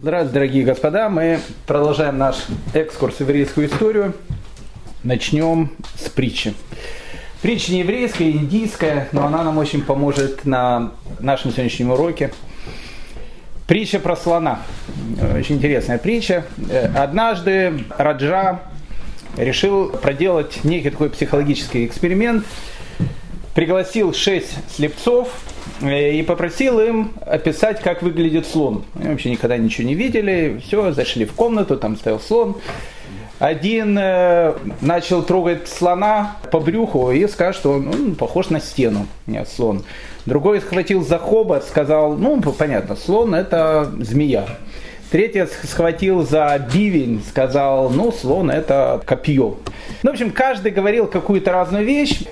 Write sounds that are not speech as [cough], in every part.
Здравствуйте, дорогие господа. Мы продолжаем наш экскурс в еврейскую историю. Начнем с притчи. Притча не еврейская, индийская, но она нам очень поможет на нашем сегодняшнем уроке. Притча про слона. Очень интересная притча. Однажды Раджа решил проделать некий такой психологический эксперимент. Пригласил шесть слепцов и попросил им описать, как выглядит слон. Они вообще никогда ничего не видели. Все, зашли в комнату, там стоял слон. Один э, начал трогать слона по брюху и сказал, что он ну, похож на стену. Нет, слон. Другой схватил за хобот, сказал, ну, понятно, слон это змея. Третий схватил за бивень, сказал, ну, слон это копье. Ну, в общем, каждый говорил какую-то разную вещь,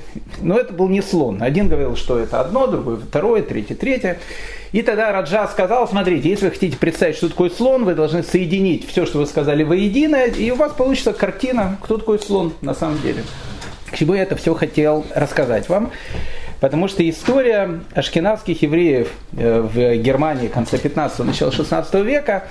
но это был не слон. Один говорил, что это одно, другой второе, третье, третье. И тогда Раджа сказал, смотрите, если вы хотите представить, что такое слон, вы должны соединить все, что вы сказали воедино, и у вас получится картина, кто такой слон на самом деле. К чему я это все хотел рассказать вам. Потому что история ашкенадских евреев э, в Германии конца 15-го, начала 16 века,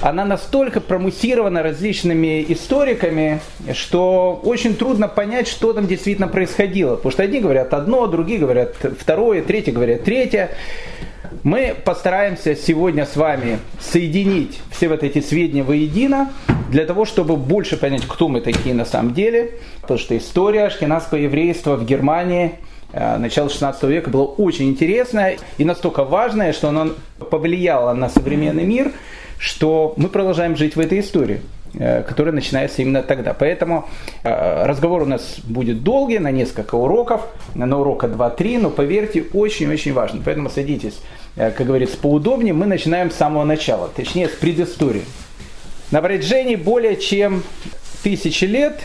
она настолько промуссирована различными историками, что очень трудно понять, что там действительно происходило. Потому что одни говорят одно, другие говорят второе, третьи говорят третье. Мы постараемся сегодня с вами соединить все вот эти сведения воедино, для того, чтобы больше понять, кто мы такие на самом деле. Потому что история ашкенадского еврейства в Германии – начала 16 века было очень интересное и настолько важное, что оно повлияло на современный мир, что мы продолжаем жить в этой истории э, которая начинается именно тогда. Поэтому э, разговор у нас будет долгий, на несколько уроков, на урока 2-3, но поверьте, очень-очень важно. Поэтому садитесь, как говорится, поудобнее. Мы начинаем с самого начала, точнее с предыстории. На протяжении более чем тысячи лет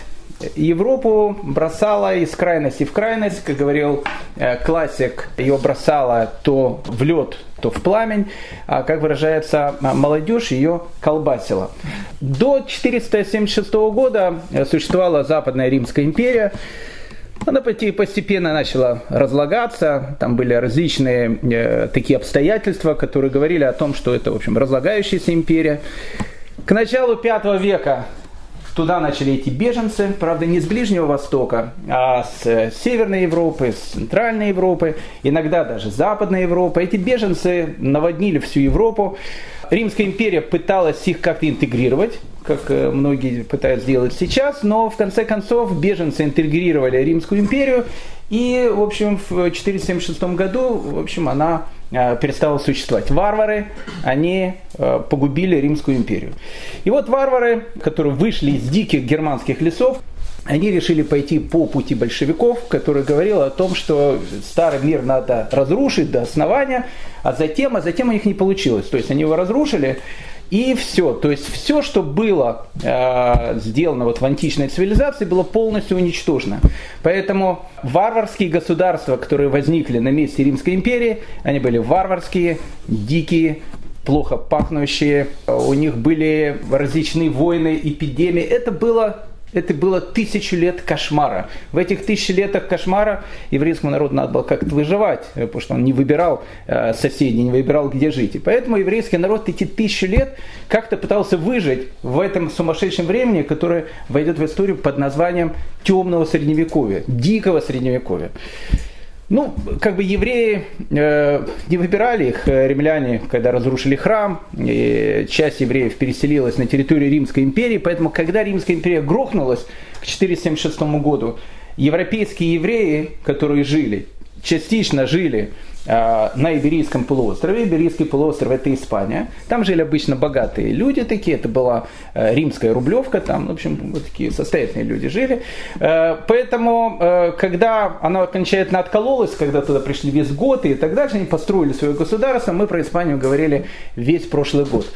Европу бросала из крайности в крайность, как говорил э, классик, ее бросала то в лед, то в пламень, а как выражается молодежь, ее колбасила. До 476 года существовала Западная Римская империя, она постепенно начала разлагаться, там были различные э, такие обстоятельства, которые говорили о том, что это, в общем, разлагающаяся империя. К началу V века Туда начали идти беженцы, правда, не с Ближнего Востока, а с Северной Европы, с Центральной Европы, иногда даже Западной Европы. Эти беженцы наводнили всю Европу. Римская империя пыталась их как-то интегрировать, как э, многие пытаются сделать сейчас, но в конце концов беженцы интегрировали Римскую империю, и, в общем, в 476 году, в общем, она Э, перестала существовать. Варвары, они э, погубили Римскую империю. И вот варвары, которые вышли из диких германских лесов, они решили пойти по пути большевиков, который говорил о том, что старый мир надо разрушить до основания, а затем, а затем у них не получилось. То есть они его разрушили, и все. То есть все, что было э, сделано вот в античной цивилизации, было полностью уничтожено. Поэтому варварские государства, которые возникли на месте Римской империи, они были варварские, дикие, плохо пахнущие, у них были различные войны, эпидемии. Это было это было тысячу лет кошмара. В этих тысячи летах кошмара еврейскому народу надо было как-то выживать, э, потому что он не выбирал э, соседей, не выбирал, где жить. И поэтому еврейский народ эти тысячи лет как-то пытался выжить в этом сумасшедшем времени, которое войдет в историю под названием темного средневековья, дикого средневековья. Ну, как бы евреи э, не выбирали их, э, римляне, когда разрушили храм, и часть евреев переселилась на территорию Римской империи, поэтому когда Римская империя грохнулась к 476 году, европейские евреи, которые жили, частично жили на Иберийском полуострове. Иберийский полуостров это Испания. Там жили обычно богатые люди такие, это была э, римская рублевка, там, в общем, вот такие состоятельные люди жили. Э, поэтому, когда она окончательно откололась, когда туда пришли визготы и так дальше, они построили свое государство, мы про Испанию говорили весь прошлый год.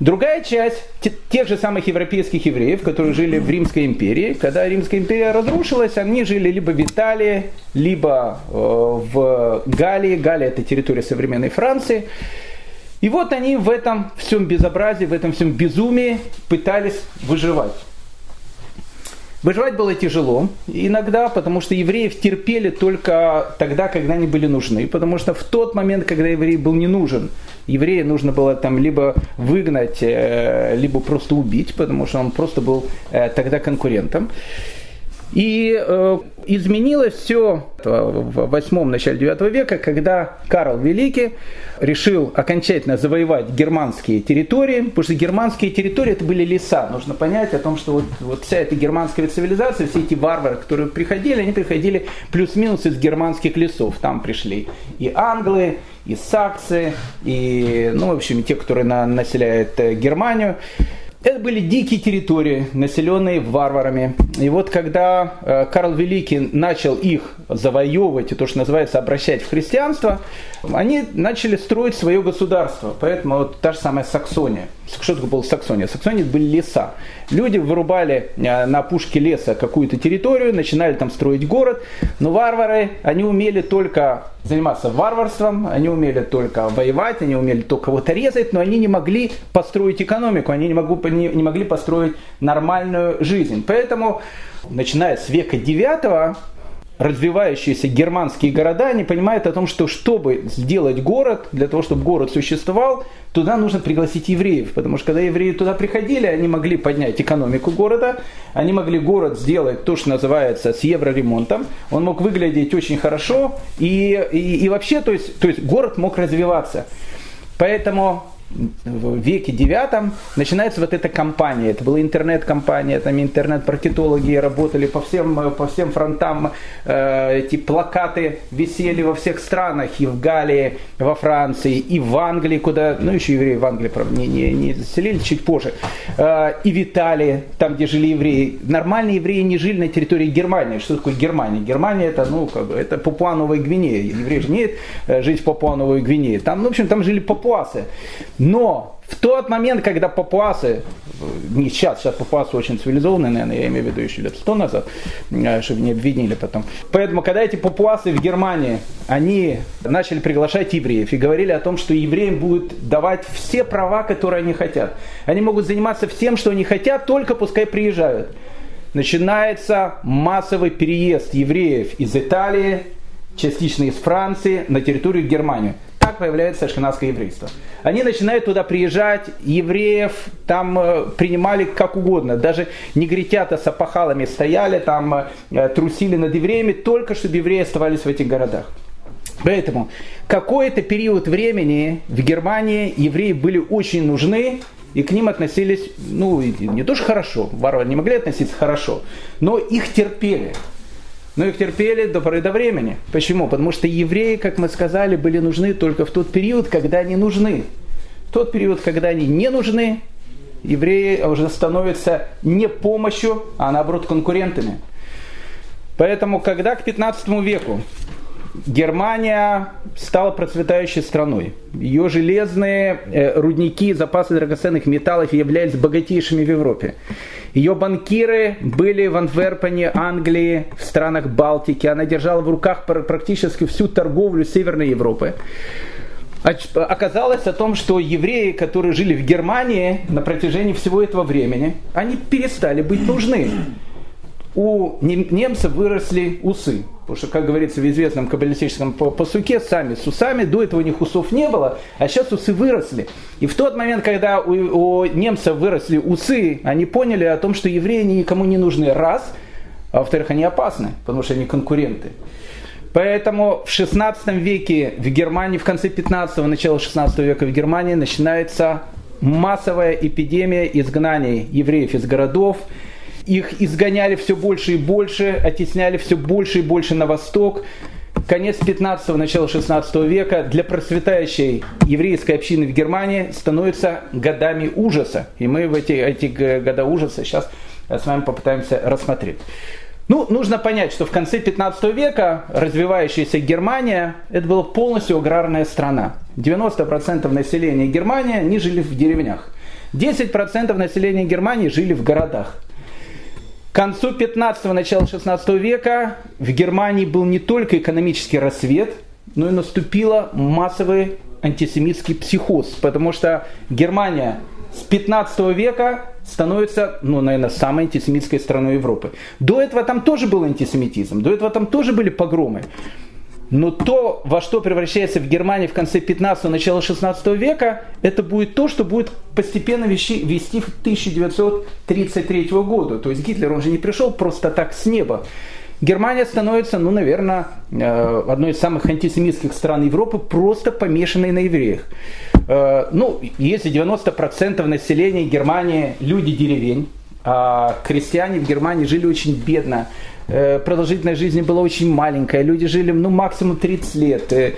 Другая часть тех же самых европейских евреев, которые жили в Римской империи, когда Римская империя разрушилась, они жили либо в Италии, либо э, в Галлии. Галлия это территория современной Франции. И вот они в этом всем безобразии, в этом всем безумии пытались выживать. Выживать было тяжело иногда, потому что евреев терпели только тогда, когда они были нужны. Потому что в тот момент, когда еврей был не нужен, еврея нужно было там либо выгнать, э, либо просто убить, потому что он просто был э, тогда конкурентом. И э, изменилось все в восьмом начале девятого века, когда Карл Великий решил окончательно завоевать германские территории, потому что германские территории это были леса. Нужно понять о том, что вот, вот вся эта германская цивилизация, все эти варвары, которые приходили, они приходили плюс-минус из германских лесов. Там пришли и англы, и саксы, и, ну, в общем, те, которые на, населяют э, Германию. Это были дикие территории, населенные варварами. И вот когда э, Карл Великий начал их завоевывать и то, что называется обращать в христианство, они начали строить свое государство. Поэтому вот та же самая Саксония. Что такое была Саксония? Саксония были леса. Люди вырубали э, на пушке леса какую-то территорию, начинали там строить город, но варвары, они умели только заниматься варварством, они умели только воевать, они умели только кого-то резать, но они не могли построить экономику, они не, могу, не, не могли построить нормальную жизнь. Поэтому, начиная с века IX, развивающиеся германские города, они понимают о том, что чтобы сделать город, для того, чтобы город существовал, туда нужно пригласить евреев. Потому что когда евреи туда приходили, они могли поднять экономику города, они могли город сделать то, что называется с евроремонтом. Он мог выглядеть очень хорошо и, и, и вообще, то есть, то есть город мог развиваться. Поэтому в веке девятом начинается вот эта кампания. Это была интернет-компания, там интернет-маркетологи работали по всем, по всем фронтам. Э, эти плакаты висели во всех странах, и в Галлии, во Франции, и в Англии, куда, ну еще евреи в Англии, правда, не, не, не заселили чуть позже, э, и в Италии, там, где жили евреи. Нормальные евреи не жили на территории Германии. Что такое Германия? Германия это, ну, как бы, это Папуановая Гвинея. Евреи же не э, жить в Папуановой Гвинее. Там, ну, в общем, там жили папуасы. Но в тот момент, когда папуасы, не сейчас, сейчас папуасы очень цивилизованные, наверное, я имею в виду еще лет сто назад, э, чтобы не обвинили потом. Поэтому, когда эти папуасы в Германии, они начали приглашать евреев и говорили о том, что евреям будут давать все права, которые они хотят. Они могут заниматься всем, что они хотят, только пускай приезжают. Начинается массовый переезд евреев из Италии, частично из Франции, на территорию Германии так появляется ашкенадское еврейство. Они начинают туда приезжать, евреев там э, принимали как угодно. Даже негритята с опахалами стояли, там э, трусили над евреями, только чтобы евреи оставались в этих городах. Поэтому какой-то период времени в Германии евреи были очень нужны, и к ним относились, ну, не то что хорошо, варвары не могли относиться хорошо, но их терпели но их терпели до поры до времени. Почему? Потому что евреи, как мы сказали, были нужны только в тот период, когда они нужны. В тот период, когда они не нужны, евреи уже становятся не помощью, а наоборот конкурентами. Поэтому, когда к 15 веку Германия стала процветающей страной. Ее железные э, рудники, запасы драгоценных металлов являлись богатейшими в Европе. Ее банкиры были в Антверпене, Англии, в странах Балтики. Она держала в руках практически всю торговлю Северной Европы. Оказалось о том, что евреи, которые жили в Германии на протяжении всего этого времени, они перестали быть нужны у немцев выросли усы. Потому что, как говорится в известном каббалистическом посуке, сами с усами, до этого у них усов не было, а сейчас усы выросли. И в тот момент, когда у, у немцев выросли усы, они поняли о том, что евреи никому не нужны, раз, а во-вторых, они опасны, потому что они конкуренты. Поэтому в 16 веке в Германии, в конце 15-го, начало 16 века в Германии начинается массовая эпидемия изгнания евреев из городов, их изгоняли все больше и больше, оттесняли все больше и больше на восток. Конец 15-го, начало 16 века для процветающей еврейской общины в Германии становится годами ужаса. И мы в эти, эти года ужаса сейчас с вами попытаемся рассмотреть. Ну, нужно понять, что в конце 15 века развивающаяся Германия, это была полностью аграрная страна. 90% населения Германии, они жили в деревнях. 10% населения Германии жили в городах. Концу 15-го, начала 16 века в Германии был не только экономический рассвет, но и наступила массовый антисемитский психоз, потому что Германия с 15 века становится, ну, наверное, самой антисемитской страной Европы. До этого там тоже был антисемитизм, до этого там тоже были погромы. Но то, во что превращается в Германии в конце 15-го, начала 16 века, это будет то, что будет постепенно вести, в 1933 году. То есть Гитлер, он же не пришел просто так с неба. Германия становится, ну, наверное, э, одной из самых антисемитских стран Европы, просто помешанной на евреях. Э, ну, если 90% населения Германии люди деревень, а крестьяне в Германии жили очень бедно, продолжительность жизни была очень маленькая, люди жили ну, максимум 30 лет. Э,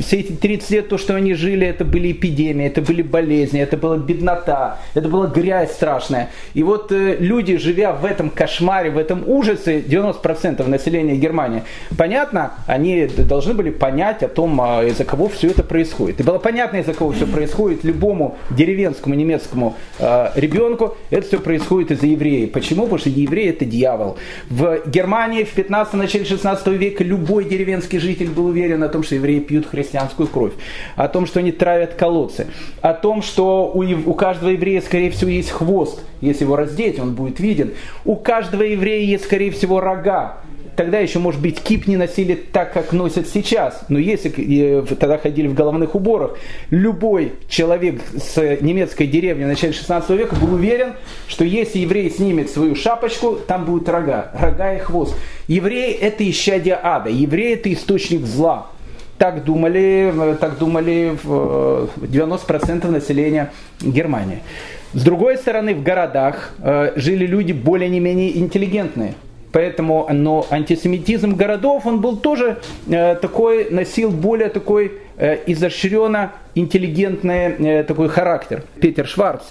все эти 30 лет, то, что они жили, это были эпидемии, это были болезни, это была беднота, это была грязь страшная. И вот э, люди, живя в этом кошмаре, в этом ужасе, 90% населения Германии, понятно, они должны были понять о том, а, из-за кого все это происходит. И было понятно, из-за кого все происходит любому деревенскому немецкому ребенку, это все происходит из-за евреев. Почему? Потому что евреи это дьявол. В Германии Германии в 15 начале 16 века любой деревенский житель был уверен о том, что евреи пьют христианскую кровь, о том, что они травят колодцы, о том, что у, у каждого еврея, скорее всего, есть хвост, если его раздеть, он будет виден. У каждого еврея есть, скорее всего, рога, тогда еще, может быть, кип не носили так, как носят сейчас. Но если тогда ходили в головных уборах, любой человек с немецкой деревни в начале 16 века был уверен, что если еврей снимет свою шапочку, там будут рога. Рога и хвост. Евреи это исчадие ада. Евреи это источник зла. Так думали, так думали 90% населения Германии. С другой стороны, в городах э, жили люди более не менее интеллигентные. Поэтому, но антисемитизм городов, он был тоже э, такой, носил более такой э, изощренно интеллигентный э, такой характер. Петер Шварц,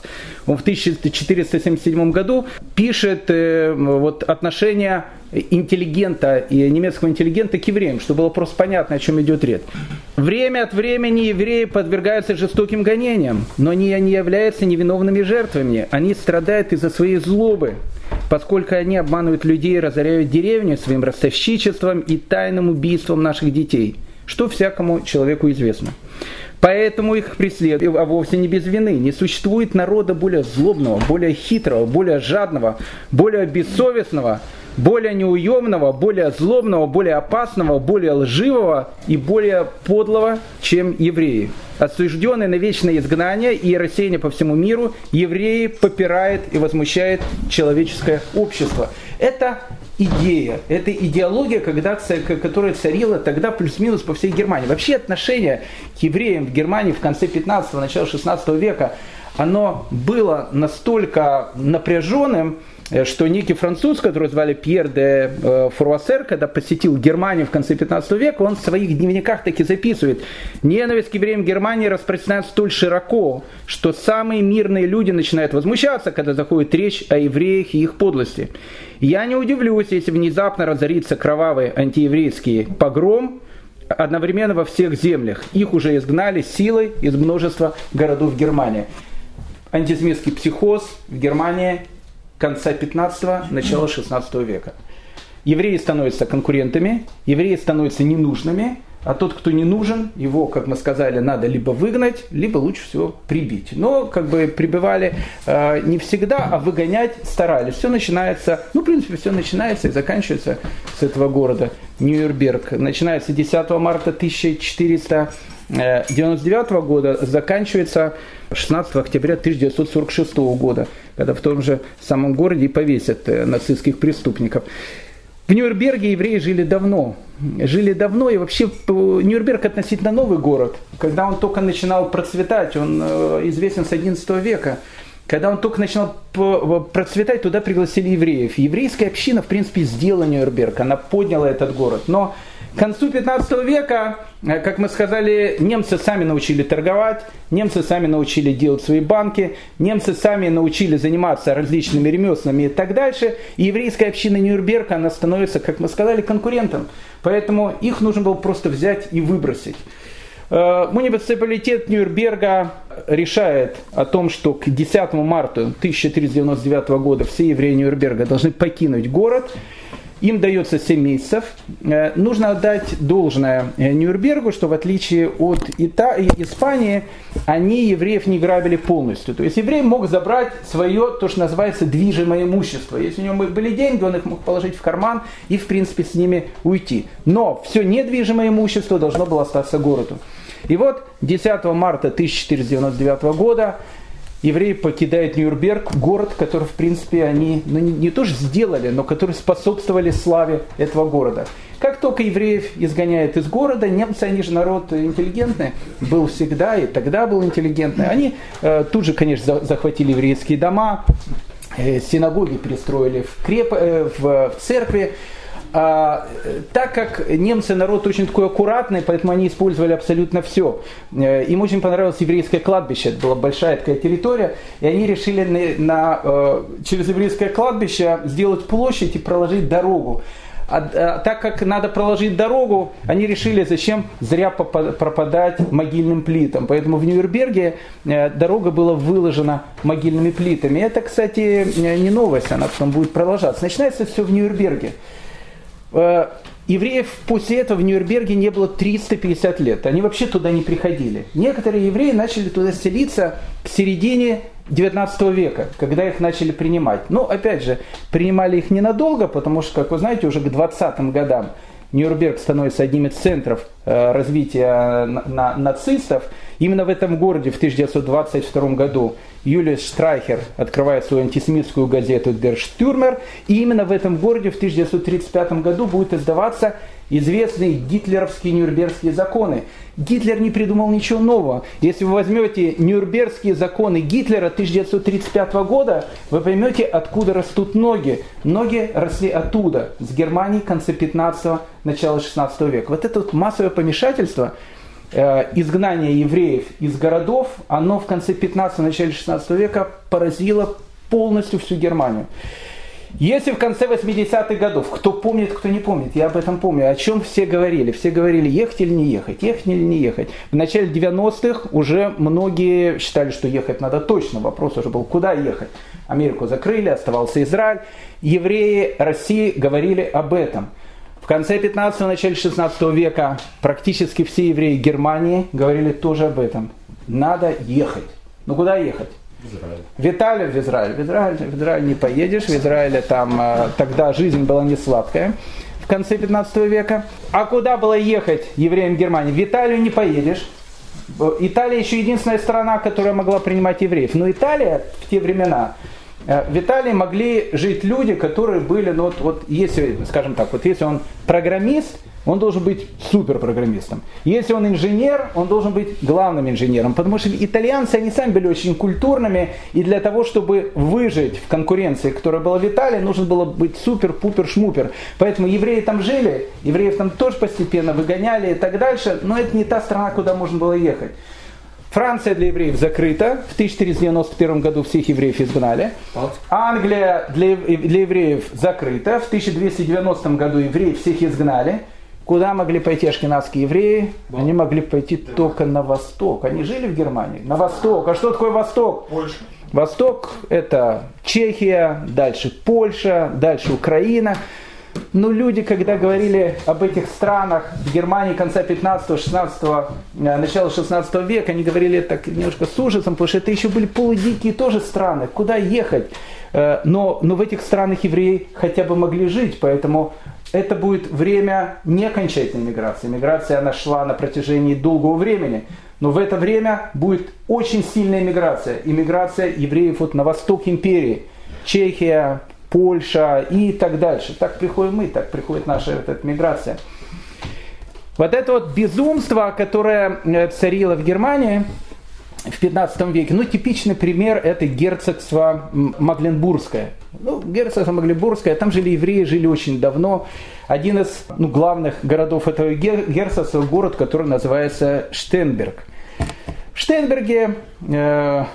он в 1477 году пишет э, вот отношение интеллигента и немецкого интеллигента к евреям, чтобы было просто понятно, о чем идет речь. Время от времени евреи подвергаются жестоким гонениям, но они не являются невиновными жертвами. Они страдают из-за своей злобы, поскольку они обманывают людей, разоряют деревню своим ростовщичеством и тайным убийством наших детей, что всякому человеку известно. Поэтому их преследуют, а вовсе не без вины. Не существует народа более злобного, более хитрого, более жадного, более бессовестного, более неуемного, более злобного, более опасного, более лживого и более подлого, чем евреи. Осужденные на вечное изгнание и рассеяние по всему миру, евреи попирает и возмущает человеческое общество. Это идея, это идеология, когда, которая царила тогда плюс-минус по всей Германии. Вообще отношение к евреям в Германии в конце 15-го, начала 16 века, оно было настолько напряженным, что некий француз, которого звали Пьер де э, Фурвассер, когда посетил Германию в конце 15 века, он в своих дневниках таки записывает, ненависть к евреям Германии распространяется столь широко, что самые мирные люди начинают возмущаться, когда заходит речь о евреях и их подлости. Я не удивлюсь, если внезапно разорится кровавый антиеврейский погром, одновременно во всех землях. Их уже изгнали силой из множества городов Германии. Антисемитский психоз в Германии конца 15-го, начала 16 века. Евреи становятся конкурентами, евреи становятся ненужными, а тот, кто не нужен, его, как мы сказали, надо либо выгнать, либо лучше всего прибить. Но как бы прибивали э, не всегда, а выгонять старались. Все начинается, ну, в принципе, все начинается и заканчивается с этого города Нью-Йоркберг. Начинается 10 марта 1499 года, заканчивается 16 октября 1946 года, когда в том же самом городе повесят э, нацистских преступников. В Нюрнберге евреи жили давно. Жили давно, и вообще Нюрнберг относительно новый город. Когда он только начинал процветать, он э, известен с XI века. Когда он только начинал процветать, туда пригласили евреев. Еврейская община, в принципе, сделала Нюрнберг, она подняла этот город. Но к концу 15 века, э, как мы сказали, немцы сами научили торговать, немцы сами научили делать свои банки, немцы сами научили заниматься различными ремеслами и так дальше. И еврейская община Нюрнберга, она становится, как мы сказали, конкурентом. Поэтому их нужно было просто взять и выбросить. Э, муниципалитет Нюрнберга решает о том, что к 10 марта 1399 года все евреи Нюрнберга должны покинуть город. Им дается 7 месяцев. Э, нужно отдать должное э, Нюрнбергу, что в отличие от Ита... Испании, они евреев не грабили полностью. То есть еврей мог забрать свое, то, что называется, движимое имущество. Если у него были деньги, он их мог положить в карман и, в принципе, с ними уйти. Но все недвижимое имущество должно было остаться городу. И вот 10 марта 1499 года евреи покидают Нюрнберг, город, который, в принципе, они ну, не, не то же сделали, но который способствовали славе этого города. Как только евреев изгоняют из города, немцы, они же народ интеллигентный, был всегда и тогда был интеллигентный, они э, тут же, конечно, захватили еврейские дома, э, синагоги перестроили в, креп, э, в, в церкви, а, так как немцы народ очень такой аккуратный, поэтому они использовали абсолютно все. Э, им очень понравилось еврейское кладбище, это была большая такая территория, и они решили на, на, э, через еврейское кладбище сделать площадь и проложить дорогу. А, а, так как надо проложить дорогу, они решили, зачем зря пропадать могильным плитам. Поэтому в Нюрнберге э, дорога была выложена могильными плитами. Это, кстати, не новость, она потом будет продолжаться. Начинается все в Нюрнберге. Э, евреев после этого в Нюрнберге не было 350 лет. Они вообще туда не приходили. Некоторые евреи начали туда селиться к середине 19 века, когда их начали принимать. Но, опять же, принимали их ненадолго, потому что, как вы знаете, уже к 20-м годам Нюрнберг становится одним из центров э, развития нацистов. Именно в этом городе в 1922 году Юлиус Штрайхер открывает свою антисемитскую газету Der Stürmer, и именно в этом городе в 1935 году будет издаваться известные гитлеровские нюрнбергские законы. Гитлер не придумал ничего нового. Если вы возьмете нюрнбергские законы Гитлера 1935 года, вы поймете, откуда растут ноги. Ноги росли оттуда, с Германии конца 15-го, начала 16 века. Вот это вот массовое помешательство – Э, изгнание евреев из городов, оно в конце 15 начале 16 века поразило полностью всю Германию. Если в конце 80-х годов, кто помнит, кто не помнит, я об этом помню, о чем все говорили. Все говорили, ехать или не ехать, ехать или не ехать. В начале 90-х уже многие считали, что ехать надо точно. Вопрос уже был, куда ехать. Америку закрыли, оставался Израиль. Евреи России говорили об этом – в конце 15-го, начале 16 века практически все евреи Германии говорили тоже об этом. Надо ехать. Ну куда ехать? В Италию, в Израиль. В Израиль, в Израиль не поедешь. В Израиле там э, тогда жизнь была не сладкая в конце 15 века. А куда было ехать евреям Германии? В Италию не поедешь. Италия еще единственная страна, которая могла принимать евреев. Но Италия в те времена Э, в Италии могли жить люди, которые были, ну вот, вот если, скажем так, вот если он программист, он должен быть суперпрограммистом. Если он инженер, он должен быть главным инженером. Потому что итальянцы, они сами были очень культурными, и для того, чтобы выжить в конкуренции, которая была в Италии, нужно было быть супер-пупер-шмупер. Поэтому евреи там жили, евреев там тоже постепенно выгоняли и так дальше, но это не та страна, куда можно было ехать. Франция для евреев закрыта. В 1491 году всех евреев изгнали. Англия для, для евреев закрыта. В 1290 году евреев всех изгнали. Куда могли пойти ашкенадские евреи? Они могли пойти только на восток. Они жили в Германии. На восток. А что такое восток? Польша. Восток это Чехия, дальше Польша, дальше Украина. Но люди, когда говорили об этих странах Германии конца 15-16, э, начала 16 века, они говорили так немножко с ужасом, потому что это еще были полудикие тоже страны. Куда ехать? Э, но, но в этих странах евреи хотя бы могли жить, поэтому это будет время не окончательной миграции. Миграция она шла на протяжении долгого времени. Но в это время будет очень сильная миграция. Иммиграция евреев вот на восток империи. Чехия, Польша и так дальше. Так приходим мы, так приходит наша вот эта миграция. Вот это вот безумство, которое э, царило в Германии в 15 веке, ну, типичный пример это герцогство Магленбургское. Ну, герцогство Магленбургское, там жили евреи, жили очень давно. Один из ну, главных городов этого герцогства, город, который называется Штенберг. В Штенберге э,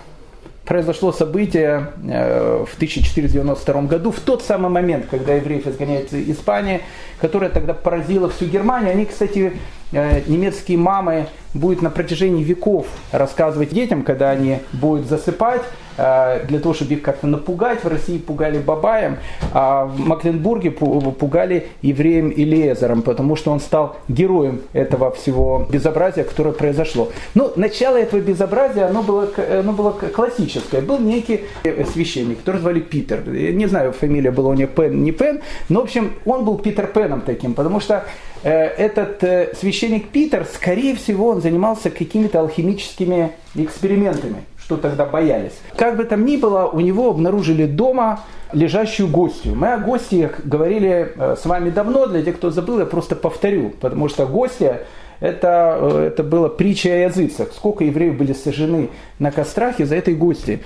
произошло событие э, в 1492 году, в тот самый момент, когда евреев изгоняют из Испании, которое тогда поразило всю Германию. Они, кстати, э, немецкие мамы будут на протяжении веков рассказывать детям, когда они будут засыпать, для того, чтобы их как-то напугать. В России пугали Бабаем, а в Макленбурге пугали евреем Илиезером, потому что он стал героем этого всего безобразия, которое произошло. Ну, начало этого безобразия, оно было, оно было классическое. Был некий священник, который звали Питер. Я не знаю, фамилия была у него Пен, не Пен, но, в общем, он был Питер Пеном таким, потому что э, этот э, священник Питер, скорее всего, он занимался какими-то алхимическими экспериментами что тогда боялись. Как бы там ни было, у него обнаружили дома лежащую гостью. Мы о гостях говорили э, с вами давно, для тех, кто забыл, я просто повторю, потому что гостья это, э, это была притча о языцах. Сколько евреев были сожжены на кострах из-за этой гости.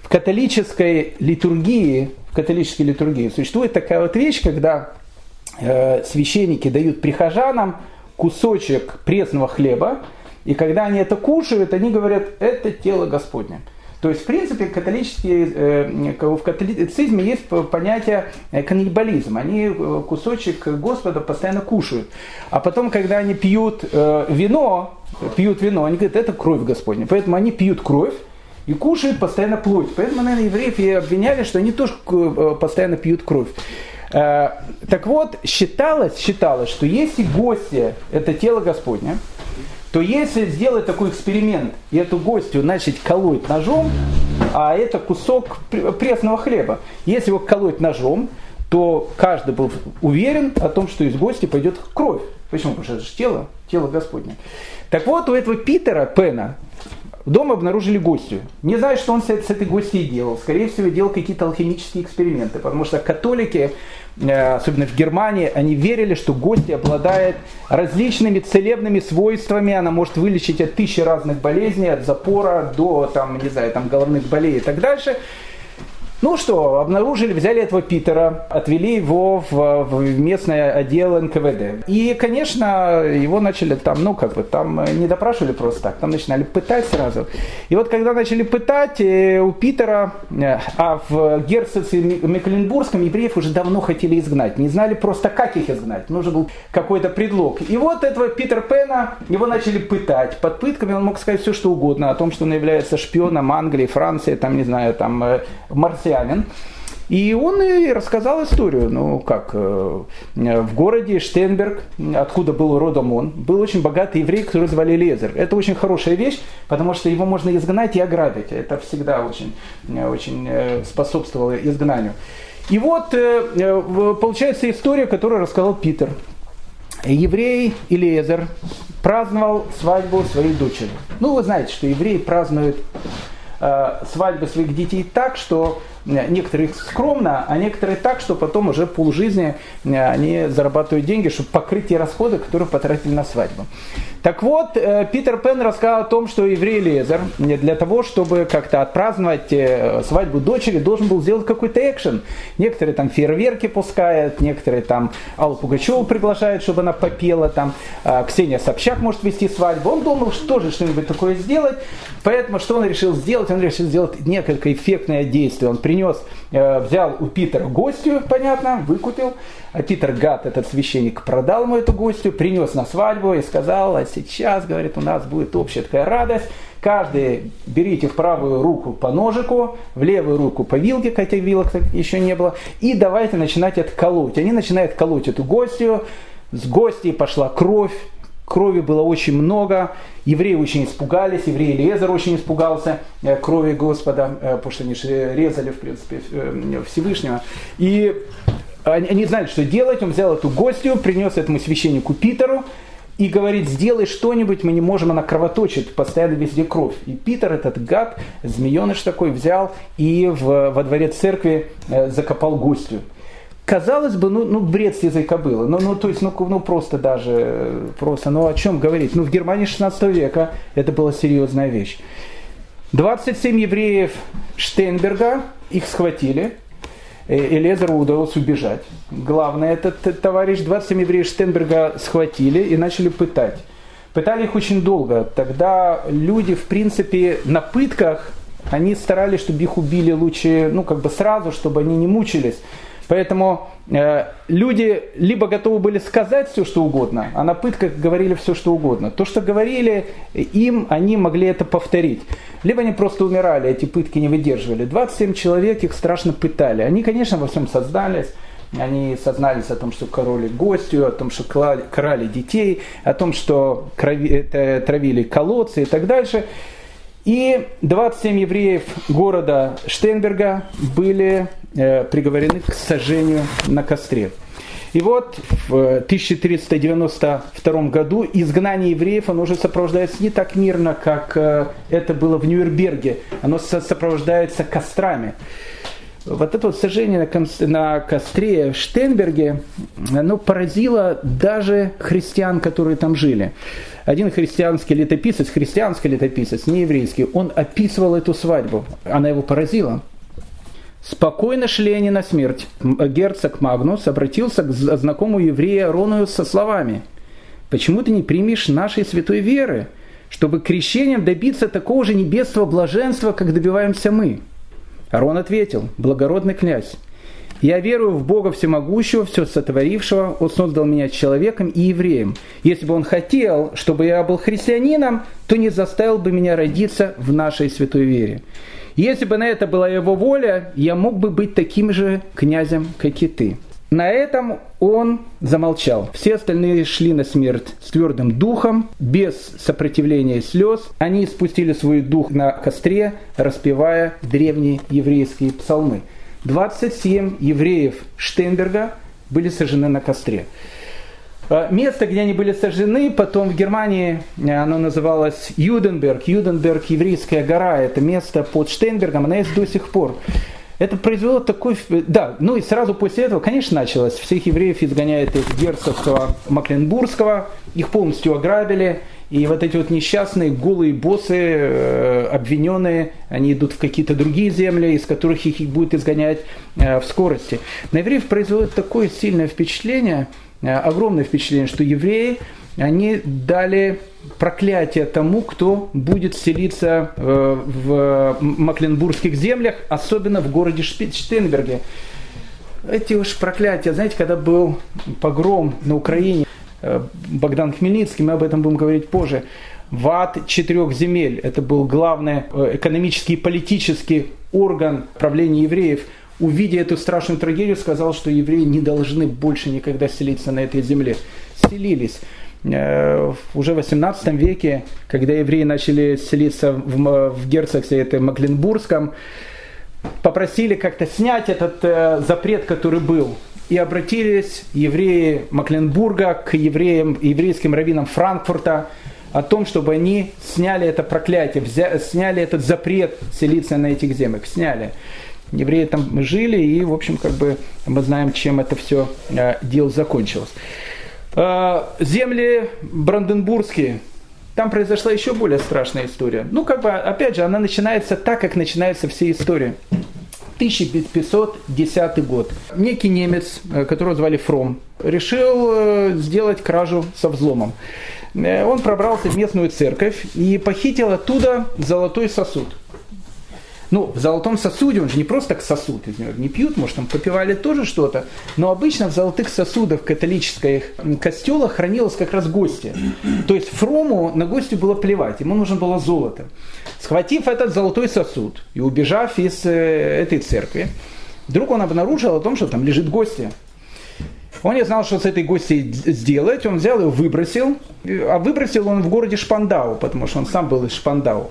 В католической литургии, в католической литургии существует такая вот вещь, когда э, священники дают прихожанам кусочек пресного хлеба, и когда они это кушают, они говорят, это тело Господне. То есть, в принципе, католические, э, в католицизме есть понятие э, каннибализм. Они э, кусочек Господа постоянно кушают. А потом, когда они пьют вино, пьют вино, они говорят, это кровь Господня. Поэтому они пьют кровь и кушают постоянно плоть. Поэтому, наверное, евреев и обвиняли, что они тоже постоянно пьют кровь. Так вот, считалось, считалось, что если гости – это тело Господня, то если сделать такой эксперимент и эту гостью начать колоть ножом, а это кусок пресного хлеба, если его колоть ножом, то каждый был уверен о том, что из гости пойдет кровь. Почему? Потому что это же тело, тело Господне. Так вот, у этого Питера Пена дома обнаружили гостью. Не знаю, что он с этой гостьей делал. Скорее всего, делал какие-то алхимические эксперименты, потому что католики особенно в Германии, они верили, что гости обладает различными целебными свойствами, она может вылечить от тысячи разных болезней, от запора до там, не знаю, там, головных болей и так дальше. Ну что, обнаружили, взяли этого Питера, отвели его в, в местный отдел НКВД. И, конечно, его начали там, ну, как бы, там не допрашивали просто так, там начинали пытать сразу. И вот когда начали пытать, э, у Питера, э, а в герцогстве Мекленбургском евреев уже давно хотели изгнать, не знали просто, как их изгнать, нужен был какой-то предлог. И вот этого Питер Пена, его начали пытать. Под пытками он мог сказать все, что угодно, о том, что он является шпионом Англии, Франции, там, не знаю, там, э, Христианин. И он и рассказал историю, ну как, э, в городе Штенберг, откуда был родом он, был очень богатый еврей, который звали Лезер. Это очень хорошая вещь, потому что его можно изгнать и ограбить. Это всегда очень, очень э, способствовало изгнанию. И вот э, получается история, которую рассказал Питер. Еврей Илиезер праздновал свадьбу своей дочери. Ну, вы знаете, что евреи празднуют свадьбы своих детей так, что Некоторые скромно, а некоторые так, что потом уже полжизни э, они зарабатывают деньги, чтобы покрыть те расходы, которые потратили на свадьбу. Так вот, э, Питер Пен рассказал о том, что еврей Лезер для того, чтобы как-то отпраздновать э, свадьбу дочери, должен был сделать какой-то экшен. Некоторые там фейерверки пускают, некоторые там Аллу Пугачеву приглашают, чтобы она попела, там Ксения Собчак может вести свадьбу. Он думал, что же что-нибудь такое сделать, поэтому что он решил сделать? Он решил сделать несколько эффектное действие. Он принес, э, взял у Питера гостью, понятно, выкупил. А Питер Гад, этот священник, продал ему эту гостью, принес на свадьбу и сказал, а сейчас, говорит, у нас будет общая такая радость. Каждый берите в правую руку по ножику, в левую руку по вилке, хотя вилок еще не было, и давайте начинать это колоть. Они начинают колоть эту гостью, с гостей пошла кровь, крови было очень много, евреи очень испугались, еврей Лезер очень испугался э, крови Господа, э, потому что они же резали, в принципе, э, Всевышнего. И они знали, что делать, он взял эту гостью, принес этому священнику Питеру, и говорит, сделай что-нибудь, мы не можем, она кровоточит, постоянно везде кровь. И Питер, этот гад, змееныш такой, взял и в, во дворе церкви закопал гостью казалось бы, ну, ну бред с языка было. Ну, ну, то есть, ну, ну просто даже, просто, ну о чем говорить? Ну, в Германии 16 века это была серьезная вещь. 27 евреев Штейнберга, их схватили, и Лезеру удалось убежать. Главное, этот товарищ, 27 евреев Штейнберга схватили и начали пытать. Пытали их очень долго. Тогда люди, в принципе, на пытках, они старались, чтобы их убили лучше, ну, как бы сразу, чтобы они не мучились. Поэтому э, люди либо готовы были сказать все, что угодно, а на пытках говорили все, что угодно. То, что говорили им, они могли это повторить. Либо они просто умирали, эти пытки не выдерживали. 27 человек их страшно пытали. Они, конечно, во всем создались. Они сознались о том, что короли гостью, о том, что крали детей, о том, что травили колодцы и так дальше. И 27 евреев города Штейнберга были э, приговорены к сожжению на костре. И вот в 1392 году изгнание евреев, оно уже сопровождается не так мирно, как э, это было в Нюрнберге. Оно сопровождается кострами. Вот это вот сожжение на костре в Штенберге, оно поразило даже христиан, которые там жили один христианский летописец, христианский летописец, не еврейский, он описывал эту свадьбу. Она его поразила. Спокойно шли они на смерть. Герцог Магнус обратился к знакомому еврею Арону со словами «Почему ты не примешь нашей святой веры, чтобы крещением добиться такого же небесного блаженства, как добиваемся мы?» Арон ответил «Благородный князь, я верую в Бога Всемогущего, все сотворившего. Он создал меня человеком и евреем. Если бы он хотел, чтобы я был христианином, то не заставил бы меня родиться в нашей святой вере. Если бы на это была его воля, я мог бы быть таким же князем, как и ты. На этом он замолчал. Все остальные шли на смерть с твердым духом, без сопротивления слез. Они спустили свой дух на костре, распевая древние еврейские псалмы. 27 евреев Штейнберга были сожжены на костре. А, место, где они были сожжены, потом в Германии, э, оно называлось Юденберг. Юденберг, еврейская гора, это место под Штейнбергом, она есть до сих пор. Это произвело такой... Да, ну и сразу после этого, конечно, началось. Всех евреев изгоняют из герцогства Макленбургского, их полностью ограбили, и вот эти вот несчастные голые боссы, э, обвиненные, они идут в какие-то другие земли, из которых их будет изгонять э, в скорости. На евреев производит такое сильное впечатление, э, огромное впечатление, что евреи, они дали проклятие тому, кто будет селиться в Макленбургских землях, особенно в городе Штейнберге. Эти уж проклятия, знаете, когда был погром на Украине, Э, Богдан Хмельницкий, мы об этом будем говорить позже. ВАД четырех земель, это был главный э, экономический и политический орган правления евреев, увидя эту страшную трагедию, сказал, что евреи не должны больше никогда селиться на этой земле. Селились. Э, уже в 18 веке, когда евреи начали селиться в, в герцогстве это Макленбургском, попросили как-то снять этот запрет, который был и обратились евреи Макленбурга к евреям, еврейским раввинам Франкфурта о том, чтобы они сняли это проклятие, взя, сняли этот запрет селиться на этих землях, сняли. Евреи там жили, и, в общем, как бы мы знаем, чем это все э, дело закончилось. Э, земли Бранденбургские, там произошла еще более страшная история. Ну, как бы, опять же, она начинается так, как начинается все истории. 1510 год. Некий немец, э, которого звали Фром, решил э, сделать кражу со взломом. Он пробрался в местную церковь и похитил оттуда золотой сосуд. Ну, в золотом сосуде, он же не просто так сосуд из него не пьют, может, там попивали тоже что-то, но обычно в золотых сосудах католических костелах хранилось как раз гости. То есть Фрому на гостю было плевать, ему нужно было золото. Схватив этот золотой сосуд и убежав из э, этой церкви, вдруг он обнаружил о том, что там лежит гостья. Он не знал, что с этой гостьей сделать, он взял ее, выбросил, а выбросил он в городе Шпандау, потому что он сам был из Шпандау.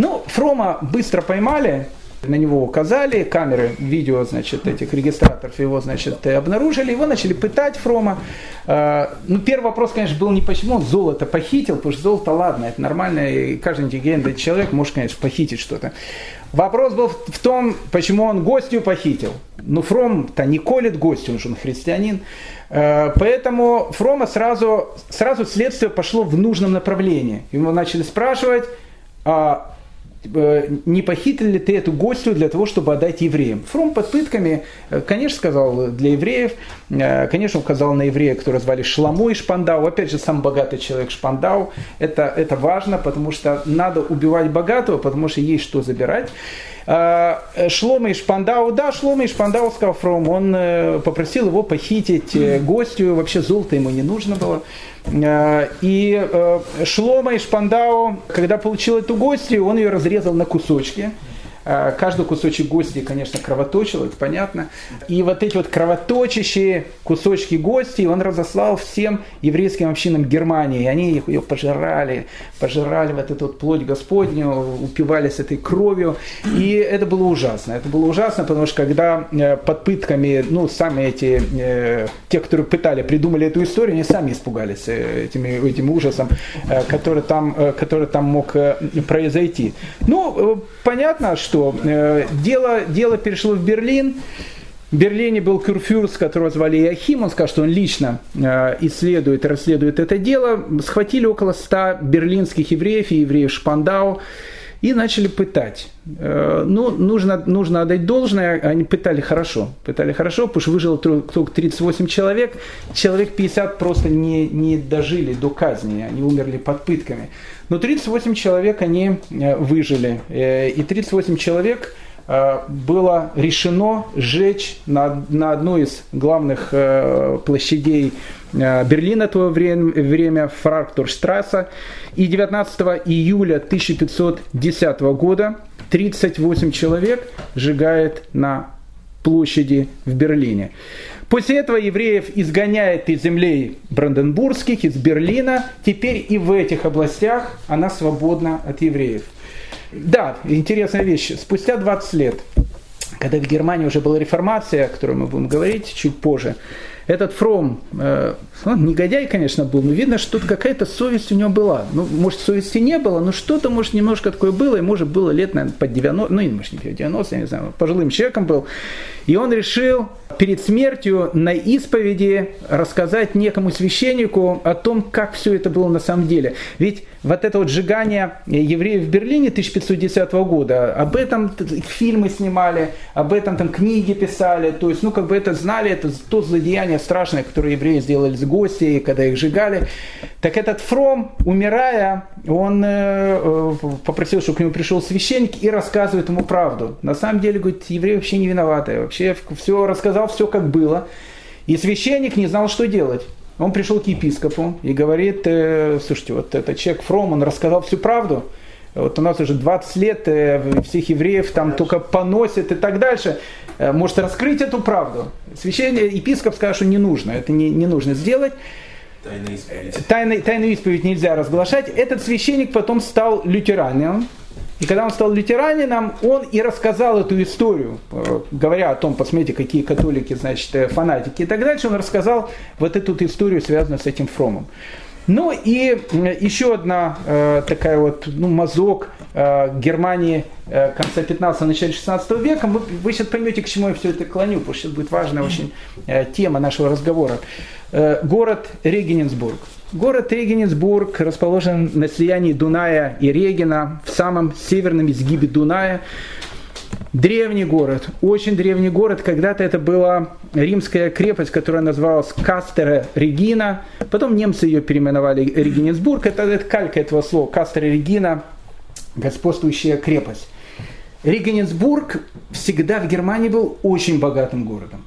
Ну, Фрома быстро поймали, на него указали, камеры, видео, значит, этих регистраторов его, значит, обнаружили, его начали пытать Фрома. А, ну, первый вопрос, конечно, был не почему он золото похитил, потому что золото, ладно, это нормально, и каждый интеллигентный человек может, конечно, похитить что-то. Вопрос был в том, почему он гостью похитил. Ну, Фром-то не колет гостю, он же он христианин. А, поэтому Фрома сразу, сразу следствие пошло в нужном направлении. Ему начали спрашивать, а не похитили ли ты эту гостью для того, чтобы отдать евреям? Фром под пытками, э, конечно, сказал для евреев, э, конечно, указал на еврея, которого звали Шламой Шпандау, опять же, сам богатый человек Шпандау, это, это важно, потому что надо убивать богатого, потому что есть что забирать. А, Шлома и да, Шлома и Шпандау он э, попросил его похитить э, гостю, вообще золото ему не нужно было. А, и э, Шлома и когда получил эту гостью, он ее разрезал на кусочки. А, каждый кусочек гости, конечно, кровоточил, это понятно. И вот эти вот кровоточащие кусочки гости он разослал всем еврейским общинам Германии. И они их, ее пожирали, пожирали вот эту вот плоть Господню, упивались этой кровью. И это было ужасно. Это было ужасно, потому что когда э, под пытками, ну, сами эти, э, те, которые пытали, придумали эту историю, они сами испугались э, этими, этим ужасом, который там, который там мог произойти. Ну, понятно, что что э, дело, дело перешло в Берлин. В Берлине был курфюрст, которого звали Иохим, он сказал, что он лично э, исследует и расследует это дело. Схватили около ста берлинских евреев и евреев Шпандау и начали пытать. Э, ну, нужно, нужно отдать должное, они пытали хорошо. Пытали хорошо, потому что выжило только 38 человек. Человек 50 просто не, не дожили до казни, они умерли под пытками. Но 38 человек они э, выжили. Э, и 38 человек было решено сжечь на, на одной из главных площадей Берлина того время, время Фрактурштрасса. И 19 июля 1510 года 38 человек сжигает на площади в Берлине. После этого евреев изгоняет из землей Бранденбургских, из Берлина. Теперь и в этих областях она свободна от евреев. Да, интересная вещь. Спустя 20 лет, когда в Германии уже была реформация, о которой мы будем говорить чуть позже, этот Фром, э, он негодяй, конечно, был, но видно, что тут какая-то совесть у него была. Ну, может, совести не было, но что-то, может, немножко такое было, и, может, было лет, наверное, под 90, ну, может, не 90, я не знаю, пожилым человеком был. И он решил перед смертью на исповеди рассказать некому священнику о том, как все это было на самом деле. Ведь вот это вот сжигание евреев в Берлине 1510 года, об этом фильмы снимали, об этом там книги писали, то есть, ну, как бы это знали, это то злодеяние страшное, которое евреи сделали с гостей, когда их сжигали. Так этот Фром, умирая, он э, э, попросил, чтобы к нему пришел священник и рассказывает ему правду. На самом деле, говорит, евреи вообще не виноваты, вообще все рассказал, все как было. И священник не знал, что делать. Он пришел к епископу и говорит, э, слушайте, вот этот человек Фром, он рассказал всю правду. Вот у нас уже 20 лет э, всех евреев там только поносят и так дальше. Э, может раскрыть эту правду. Священник, епископ скажет, что не нужно, это не, не нужно сделать. Тайную исповедь. Тайную, тайную исповедь нельзя разглашать. Этот священник потом стал лютеранином. И когда он стал лютеранином, он и рассказал эту историю, э, говоря о том, посмотрите, какие католики, значит, э, фанатики и так дальше, он рассказал вот эту историю, связанную с этим Фромом. Ну и еще одна э, такая вот, ну, мазок э, Германии э, конца 15 начале 16 века. Вы, вы сейчас поймете, к чему я все это клоню, потому что это будет важная очень э, тема нашего разговора. Э, город Регененсбург. Город Регененсбург расположен на слиянии Дуная и Регена в самом северном изгибе Дуная. Древний город, очень древний город. Когда-то это была римская крепость, которая называлась Кастера Регина. Потом немцы ее переименовали Регененсбург. Это, это калька этого слова. Кастера Регина, господствующая крепость. Регененсбург всегда в Германии был очень богатым городом.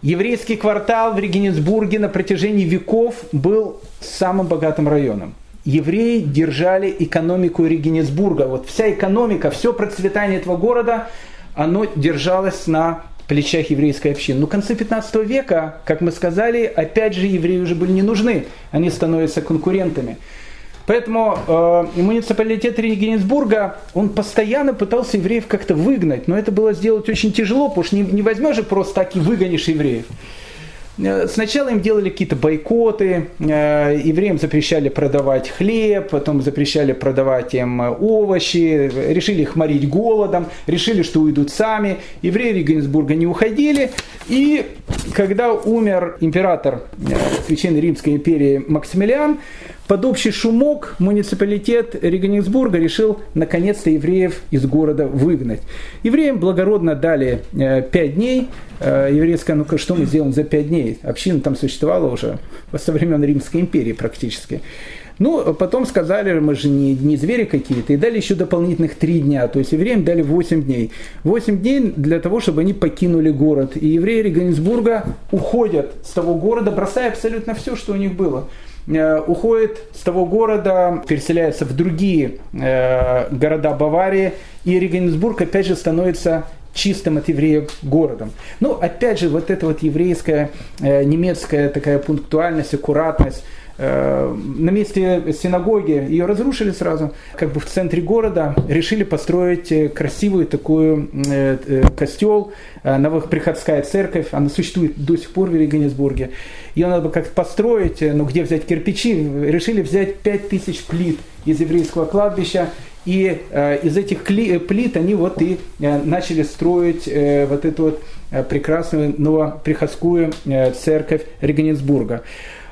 Еврейский квартал в Регенсбурге на протяжении веков был самым богатым районом. Евреи держали экономику Регенсбурга. Вот вся экономика, все процветание этого города, оно держалось на плечах еврейской общины. Но в конце 15 века, как мы сказали, опять же евреи уже были не нужны. Они становятся конкурентами. Поэтому э, муниципалитет Регенсбурга, он постоянно пытался евреев как-то выгнать, но это было сделать очень тяжело, потому что не, не возьмешь же просто так и выгонишь евреев. Э, сначала им делали какие-то бойкоты, э, евреям запрещали продавать хлеб, потом запрещали продавать им овощи, решили их морить голодом, решили, что уйдут сами. Евреи Регенсбурга не уходили, и когда умер император э, Священной Римской империи Максимилиан, под общий шумок муниципалитет Регенсбурга решил наконец-то евреев из города выгнать. Евреям благородно дали э, пять дней. Э, еврейская, ну что мы сделаем за пять дней? Община там существовала уже со времен Римской империи практически. Ну, потом сказали, мы же не, не звери какие-то, и дали еще дополнительных три дня, то есть евреям дали 8 дней. 8 дней для того, чтобы они покинули город. И евреи Регенсбурга уходят с того города, бросая абсолютно все, что у них было уходит с того города, переселяется в другие э, города Баварии, и Регенсбург опять же становится чистым от евреев городом. Ну, опять же, вот эта вот еврейская, э, немецкая такая пунктуальность, аккуратность, э, на месте синагоги ее разрушили сразу, как бы в центре города, решили построить э, красивую такую э, э, костел, э, новоприходская церковь, она существует до сих пор в Регенсбурге. Ее надо бы как-то построить, э, но где взять кирпичи? Решили взять 5000 плит из еврейского кладбища и э, из этих э, плит они вот и э, начали строить э, вот эту вот э, прекрасную новоприходскую э, церковь Регенсбурга. Э,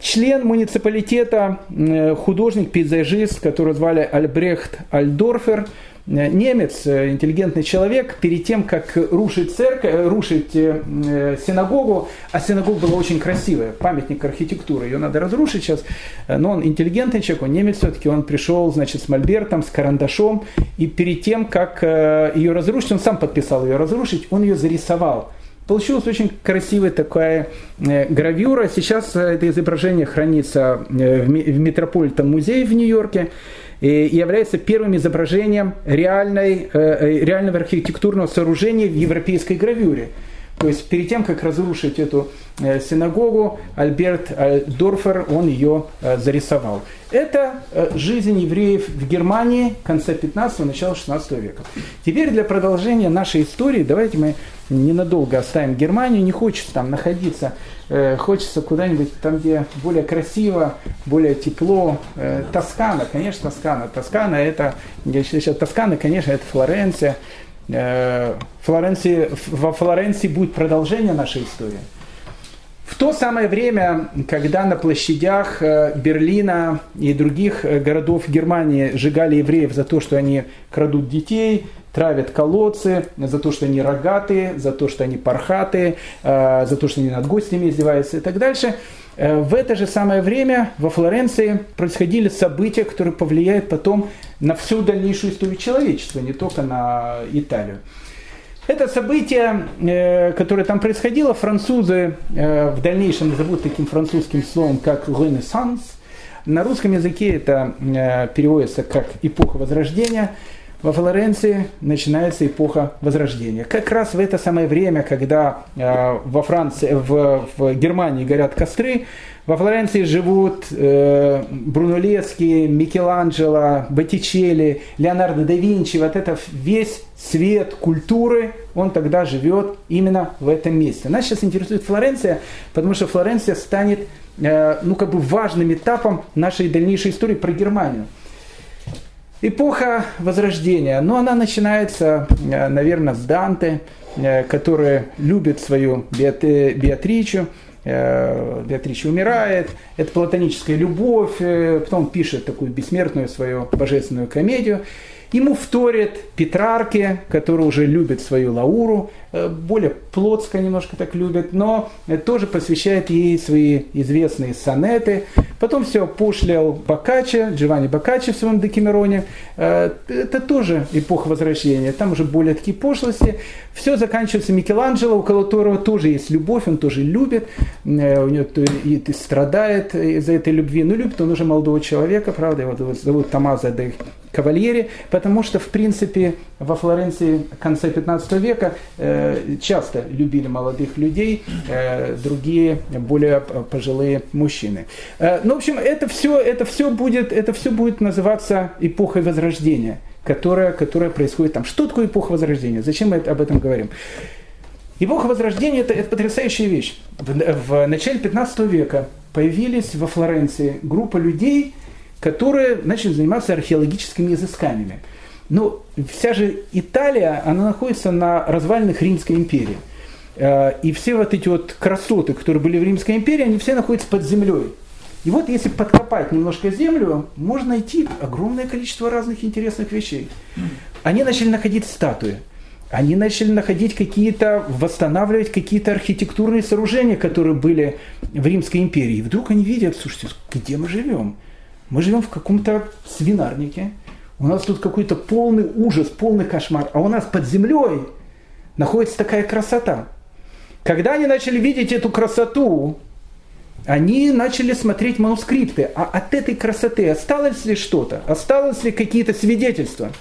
член муниципалитета, э, художник, пейзажист, которого звали Альбрехт Альдорфер, Э, немец, э, интеллигентный человек, перед тем, как рушить церковь, э, рушить синагогу, а синагога была очень красивая, памятник архитектуры, ее надо разрушить сейчас, но он интеллигентный человек, он немец все-таки, он пришел, значит, с мольбертом, с карандашом, и перед тем, как ее разрушить, он сам подписал ее разрушить, он ее зарисовал. Получилась очень красивая такая гравюра. Сейчас это изображение хранится в Метрополитен музее в Нью-Йорке и является первым изображением реальной, э, э, реального архитектурного сооружения в европейской гравюре. То есть перед тем, как разрушить эту э, синагогу, Альберт Дорфер, он ее зарисовал. Это жизнь евреев в Германии конца 15-го, начала 16 века. Теперь для продолжения нашей истории давайте мы ненадолго оставим Германию. Не хочется там находиться Э, хочется куда-нибудь там, где более красиво, более тепло. Э, Тоскана, конечно, Тоскана. Тоскана это, я считаю, Тоскана, конечно, это Флоренция. Э, Флоренции, во Флоренции будет продолжение нашей истории. В то самое время, когда на площадях Берлина и других городов Германии сжигали евреев за то, что они крадут детей, травят колодцы за то, что они рогатые, за то, что они пархатые, э, за то, что они над гостями издеваются и так дальше. Э, в это же самое время во Флоренции происходили события, которые повлияют потом на всю дальнейшую историю человечества, не только на Италию. Это событие, э, которое там происходило, французы в дальнейшем назовут таким французским словом, как «ренессанс». На русском языке это переводится как «эпоха Возрождения» во Флоренции начинается эпоха Возрождения. Как раз в это самое время, когда э, во Франции, в, в Германии горят костры, во Флоренции живут э, Брунеллески, Микеланджело, Боттичелли, Леонардо да Винчи. Вот это весь свет культуры, он тогда живет именно в этом месте. Нас сейчас интересует Флоренция, потому что Флоренция станет э, ну, как бы важным этапом нашей дальнейшей истории про Германию. Эпоха Возрождения, но она начинается, э, наверное, с Данте, э, который любит свою Беатричу, э, Беатрича умирает, это платоническая любовь, потом пишет такую бессмертную свою божественную комедию. Ему вторит Петрарке, который уже любит свою Лауру, Э, более плотско немножко так любит, но тоже посвящает ей свои известные сонеты. Потом все пошлял Бокаччо, Джованни Бокаччо в своем Декимероне. Э, это тоже эпоха Возвращения. Там уже более такие пошлости. Все заканчивается Микеланджело, у которого тоже есть любовь, он тоже любит. Э, у него и страдает из-за этой любви. Но любит он уже молодого человека, правда, его зовут Томазо де Кавальери, потому что, в принципе, во Флоренции конца 15 века Э, часто любили молодых людей, э, другие более пожилые мужчины. Э, ну, в общем, это все, это все, будет, это все будет называться эпохой Возрождения, которая, которая происходит там. Что такое эпоха Возрождения? Зачем мы об этом говорим? Эпоха Возрождения это, это потрясающая вещь. В, в начале 15 века появились во Флоренции группа людей, которые начали заниматься археологическими изысканиями. Но ну, вся же Италия, она находится на развалинах Римской империи. Э, и все вот эти вот красоты, которые были в Римской империи, они все находятся под землей. И вот если подкопать немножко землю, можно найти огромное количество разных интересных вещей. Они начали находить статуи. Они начали находить какие-то, восстанавливать какие-то архитектурные сооружения, которые были в Римской империи. И вдруг они видят, слушайте, где мы живем? Мы живем в каком-то свинарнике, у нас тут какой-то полный ужас, полный кошмар, а у нас под землей находится такая красота. Когда они начали видеть эту красоту, они начали смотреть манускрипты. А от этой красоты осталось ли что-то? Осталось ли какие-то свидетельства?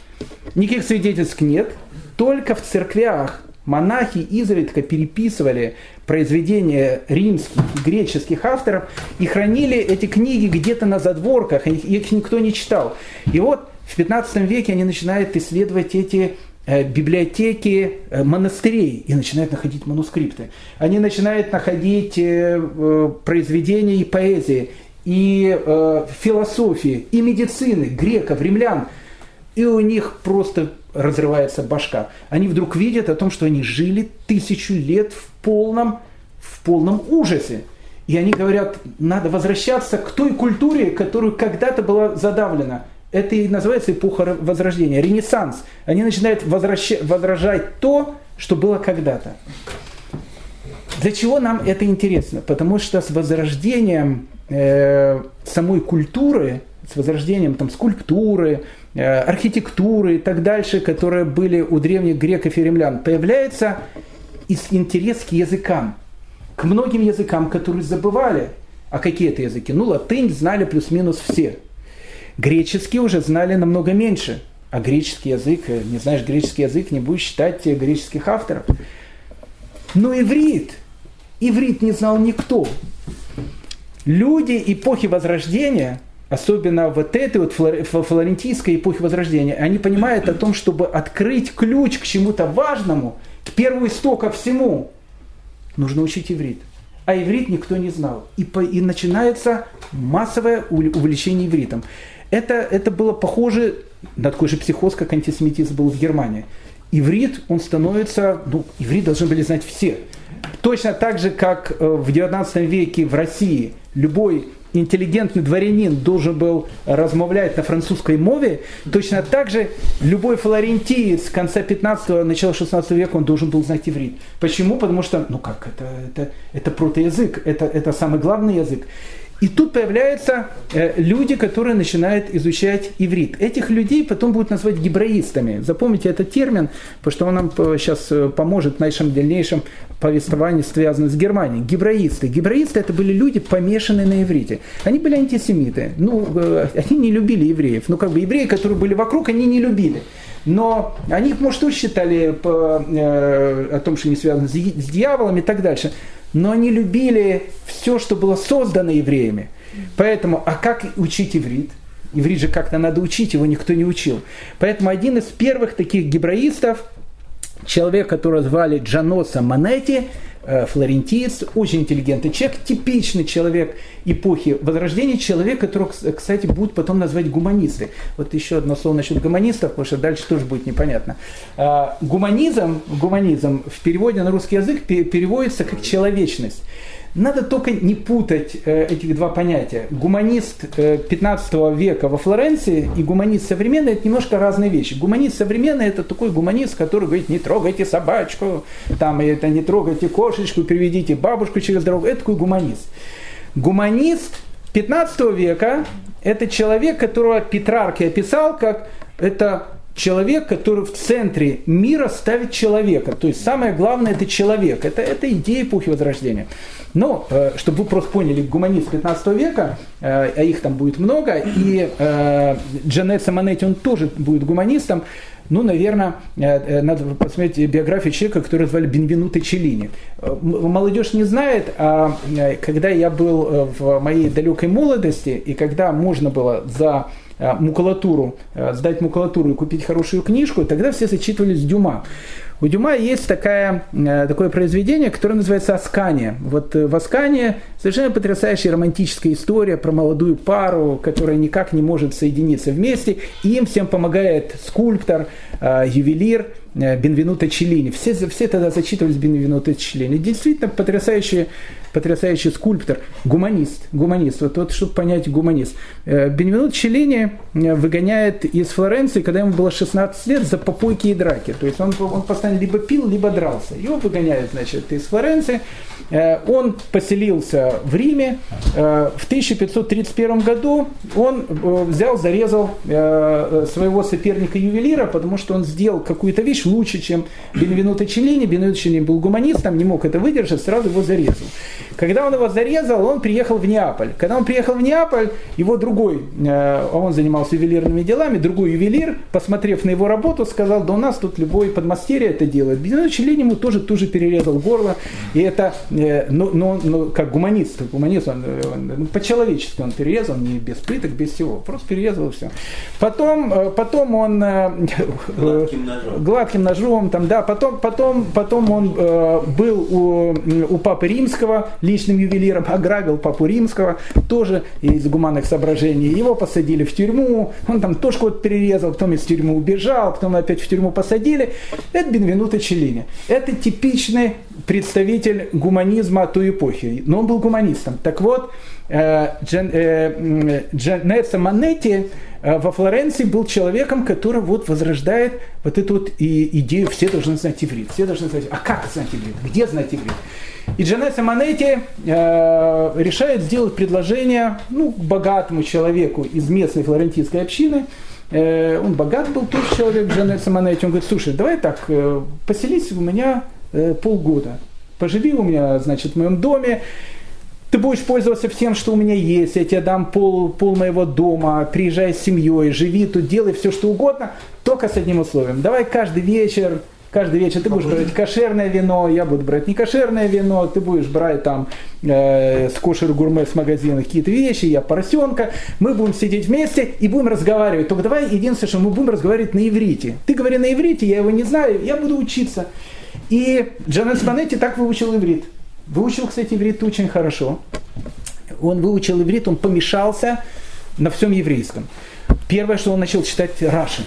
Никаких свидетельств нет. Только в церквях монахи изредка переписывали произведения римских и греческих авторов и хранили эти книги где-то на задворках, их никто не читал. И вот в 15 веке они начинают исследовать эти Э, библиотеки э, монастырей и начинают находить манускрипты. Они начинают находить э, произведения и поэзии, и философии, и медицины, греков, римлян. И у них просто разрывается башка. Они вдруг видят о том, что они жили тысячу лет в полном, в полном ужасе. И они говорят, надо возвращаться к той культуре, которая когда-то была задавлена – это и называется эпоха Возрождения, Ренессанс. Они начинают возвращать, возражать то, что было когда-то. Для чего нам это интересно? Потому что с возрождением э, самой культуры, с возрождением там, скульптуры, архитектуры и так дальше, которые были у древних греков и римлян, появляется интерес к языкам, к многим языкам, которые забывали. А какие это языки? Ну, латынь знали плюс-минус все – Греческий уже знали намного меньше. А греческий язык, э, не знаешь греческий язык, не будешь читать греческих авторов. Но иврит, иврит не знал никто. Люди эпохи Возрождения, особенно вот этой вот флорентийской эпохи Возрождения, они понимают о том, чтобы открыть ключ к чему-то важному, к первому истоку всему, нужно учить иврит. А иврит никто не знал. И, по, и начинается массовое увлечение ивритом. Это, это было похоже на такой же психоз, как антисемитизм был в Германии. Иврит, он становится, ну, иврит должны были знать все. Точно так же, как э, в 19 веке в России любой интеллигентный дворянин должен был размовлять на французской мове, точно так же любой флорентиец конца 15-го, начала 16 века, он должен был знать иврит. Почему? Потому что, ну как, это, это, это протоязык, это, это самый главный язык. И тут появляются э, люди, которые начинают изучать иврит. Этих людей потом будут назвать гибраистами. Запомните этот термин, потому что он нам сейчас э, поможет в нашем дальнейшем повествовании, связанном с Германией. Гибраисты. Гибраисты это были люди, помешанные на иврите. Они были антисемиты. Ну, э, они не любили евреев. Ну, как бы евреи, которые были вокруг, они не любили. Но они, может, тоже считали по, э, о том, что они связаны с, с дьяволом и так дальше но они любили все, что было создано евреями. Поэтому, а как учить иврит? Иврит же как-то надо учить, его никто не учил. Поэтому один из первых таких гебраистов, человек, которого звали Джаноса Манетти, флорентиец, очень интеллигентный человек, типичный человек эпохи Возрождения, человек, которого, кстати, будут потом назвать гуманисты. Вот еще одно слово насчет гуманистов, потому что дальше тоже будет непонятно. Э, гуманизм, гуманизм в переводе на русский язык переводится как человечность. Надо только не путать э, этих два понятия. Гуманист э, 15 века во Флоренции и гуманист современный – это немножко разные вещи. Гуманист современный – это такой гуманист, который говорит, не трогайте собачку, там, это не трогайте кошечку, переведите бабушку через дорогу. Это такой гуманист. Гуманист 15 века – это человек, которого Петрарки описал как это человек, который в центре мира ставит человека. То есть самое главное это человек. Это, это идея эпохи Возрождения. Но, э, чтобы вы просто поняли, гуманист 15 века, э, а их там будет много, и э, Джанет Саманетти, он тоже будет гуманистом, ну, наверное, надо посмотреть биографию человека, который звали Бенвенуто Челлини. Молодежь не знает, а когда я был в моей далекой молодости, и когда можно было за макулатуру, сдать макулатуру и купить хорошую книжку, тогда все зачитывались Дюма. У Дюма есть такая, э, такое произведение, которое называется «Аскания». Вот э, в «Аскане» совершенно потрясающая романтическая история про молодую пару, которая никак не может соединиться вместе. Им всем помогает скульптор, э, ювелир Бенвенуто Челлини. Все, все тогда зачитывались Бенвенуто Челлини. Действительно потрясающая потрясающий скульптор, гуманист, гуманист, вот, вот чтобы понять гуманист. Э, Бенвенут Челлини э, выгоняет из Флоренции, когда ему было 16 лет, за попойки и драки. То есть он, он постоянно либо пил, либо дрался. Его выгоняют, значит, из Флоренции. Э, он поселился в Риме. В 1531 году он взял, зарезал своего соперника-ювелира, потому что он сделал какую-то вещь лучше, чем Бенвенуто Челлини. Бенвенуто Челлини был гуманистом, не мог это выдержать, сразу его зарезал. Когда он его зарезал, он приехал в Неаполь. Когда он приехал в Неаполь, его другой, э, он занимался ювелирными делами, другой ювелир, посмотрев на его работу, сказал, да у нас тут любой подмастерье это делает. Бенвенуто Челлини ему тоже, тоже перерезал горло. И это, э, ну, ну, ну как гуманист, гуманист он, он, ну, по-человечески он перерезал, не без пыток, без всего, просто перерезал все. Потом, э, потом он [laughs] гладким ножом, гладким ножом там, да, потом, потом, потом он был у, у папы римского личным ювелиром, [laughs] ограбил папу римского, тоже из гуманных соображений. Его посадили в тюрьму, он там тоже кого-то перерезал, потом из тюрьмы убежал, потом опять в тюрьму посадили. Это Бенвенуто Челлини. Это типичный представитель гуманизма той эпохи, но он был гуманистом. Так вот, э, Джен, э, Джанеца Манетти э, во Флоренции был человеком, который вот возрождает вот эту вот идею, все должны знать иврит, все должны знать, а как знать иврит, где знать иврит. И Джанесса Манетти э, решает сделать предложение ну, богатому человеку из местной флорентийской общины. Э, он богат был тоже человек, Джанесса Манетти. Он говорит, слушай, давай так, э, поселись у меня э, полгода. Поживи у меня, значит, в моем доме. Ты будешь пользоваться всем, что у меня есть. Я тебе дам пол, пол моего дома. Приезжай с семьей, живи тут, делай все, что угодно. Только с одним условием. Давай каждый вечер Каждый вечер ты будешь брать кошерное вино, я буду брать некошерное вино, ты будешь брать там э, с кошер гурме с магазина какие-то вещи, я поросенка. Мы будем сидеть вместе и будем разговаривать. Только давай единственное, что мы будем разговаривать на иврите. Ты говори на иврите, я его не знаю, я буду учиться. И Джанет Спанетти так выучил иврит. Выучил, кстати, иврит очень хорошо. Он выучил иврит, он помешался на всем еврейском. Первое, что он начал читать Раши.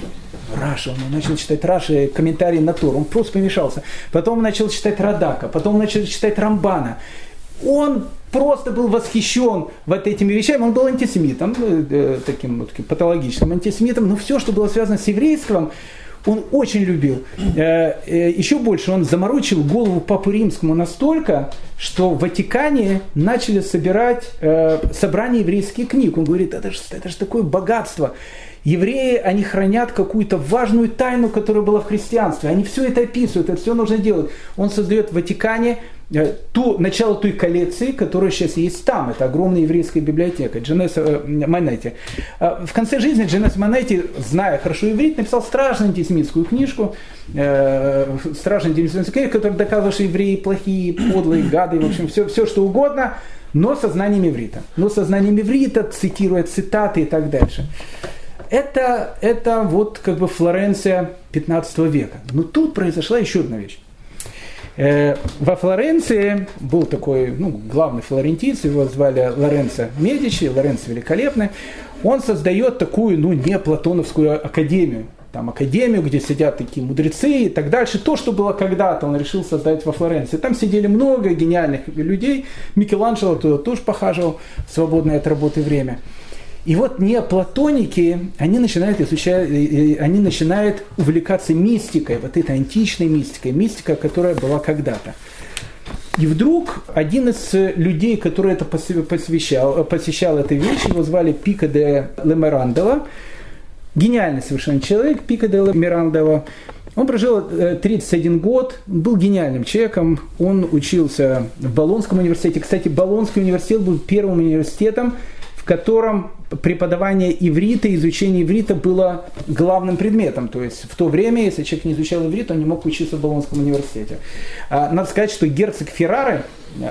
Раша, он начал читать Раши, комментарии на Тур, он просто помешался. Потом начал читать Радака, потом начал читать Рамбана. Он просто был восхищен вот этими вещами. Он был антисемитом, э, э, таким, таким патологическим антисемитом, но все, что было связано с еврейством, он очень любил. Э, еще больше, он заморочил голову Папу Римскому настолько, что в Ватикане начали собирать собрание еврейских книг. Он говорит, это же, это же такое богатство евреи, они хранят какую-то важную тайну, которая была в христианстве. Они все это описывают, это все нужно делать. Он создает в Ватикане э, ту, начало той коллекции, которая сейчас есть там. Это огромная еврейская библиотека, Дженес э. Э, в конце жизни Дженес Манетти, зная хорошо иврит, написал страшно антисемитскую книжку, э, страшно антисемитскую книжку, которая доказывала, что евреи плохие, подлые, гады, в общем, все, все что угодно, но со знанием иврита. Но со знанием иврита, цитируя цитаты и так дальше это, это вот как бы Флоренция 15 века. Но тут произошла еще одна вещь. Э, во Флоренции был такой ну, главный флорентийц, его звали Лоренцо Медичи, Лоренцо Великолепный. Он создает такую, ну, не платоновскую академию, там академию, где сидят такие мудрецы и так дальше. То, что было когда-то, он решил создать во Флоренции. Там сидели много гениальных людей. Микеланджело туда тоже похаживал в свободное от работы время. И вот неоплатоники, они начинают изучать, они начинают увлекаться мистикой, вот этой античной мистикой, мистика, которая была когда-то. И вдруг один из людей, который это посвящал, посещал этой вещи, его звали Пика де Лемерандела, гениальный совершенно человек, Пика де Лемерандела, он прожил 31 э, год, был гениальным человеком, он учился в Болонском университете. Кстати, Болонский университет был первым университетом, в котором преподавание иврита, изучение иврита было главным предметом. То есть в то время, если человек не изучал иврит, он не мог учиться в Болонском университете. А, надо сказать, что герцог Феррары,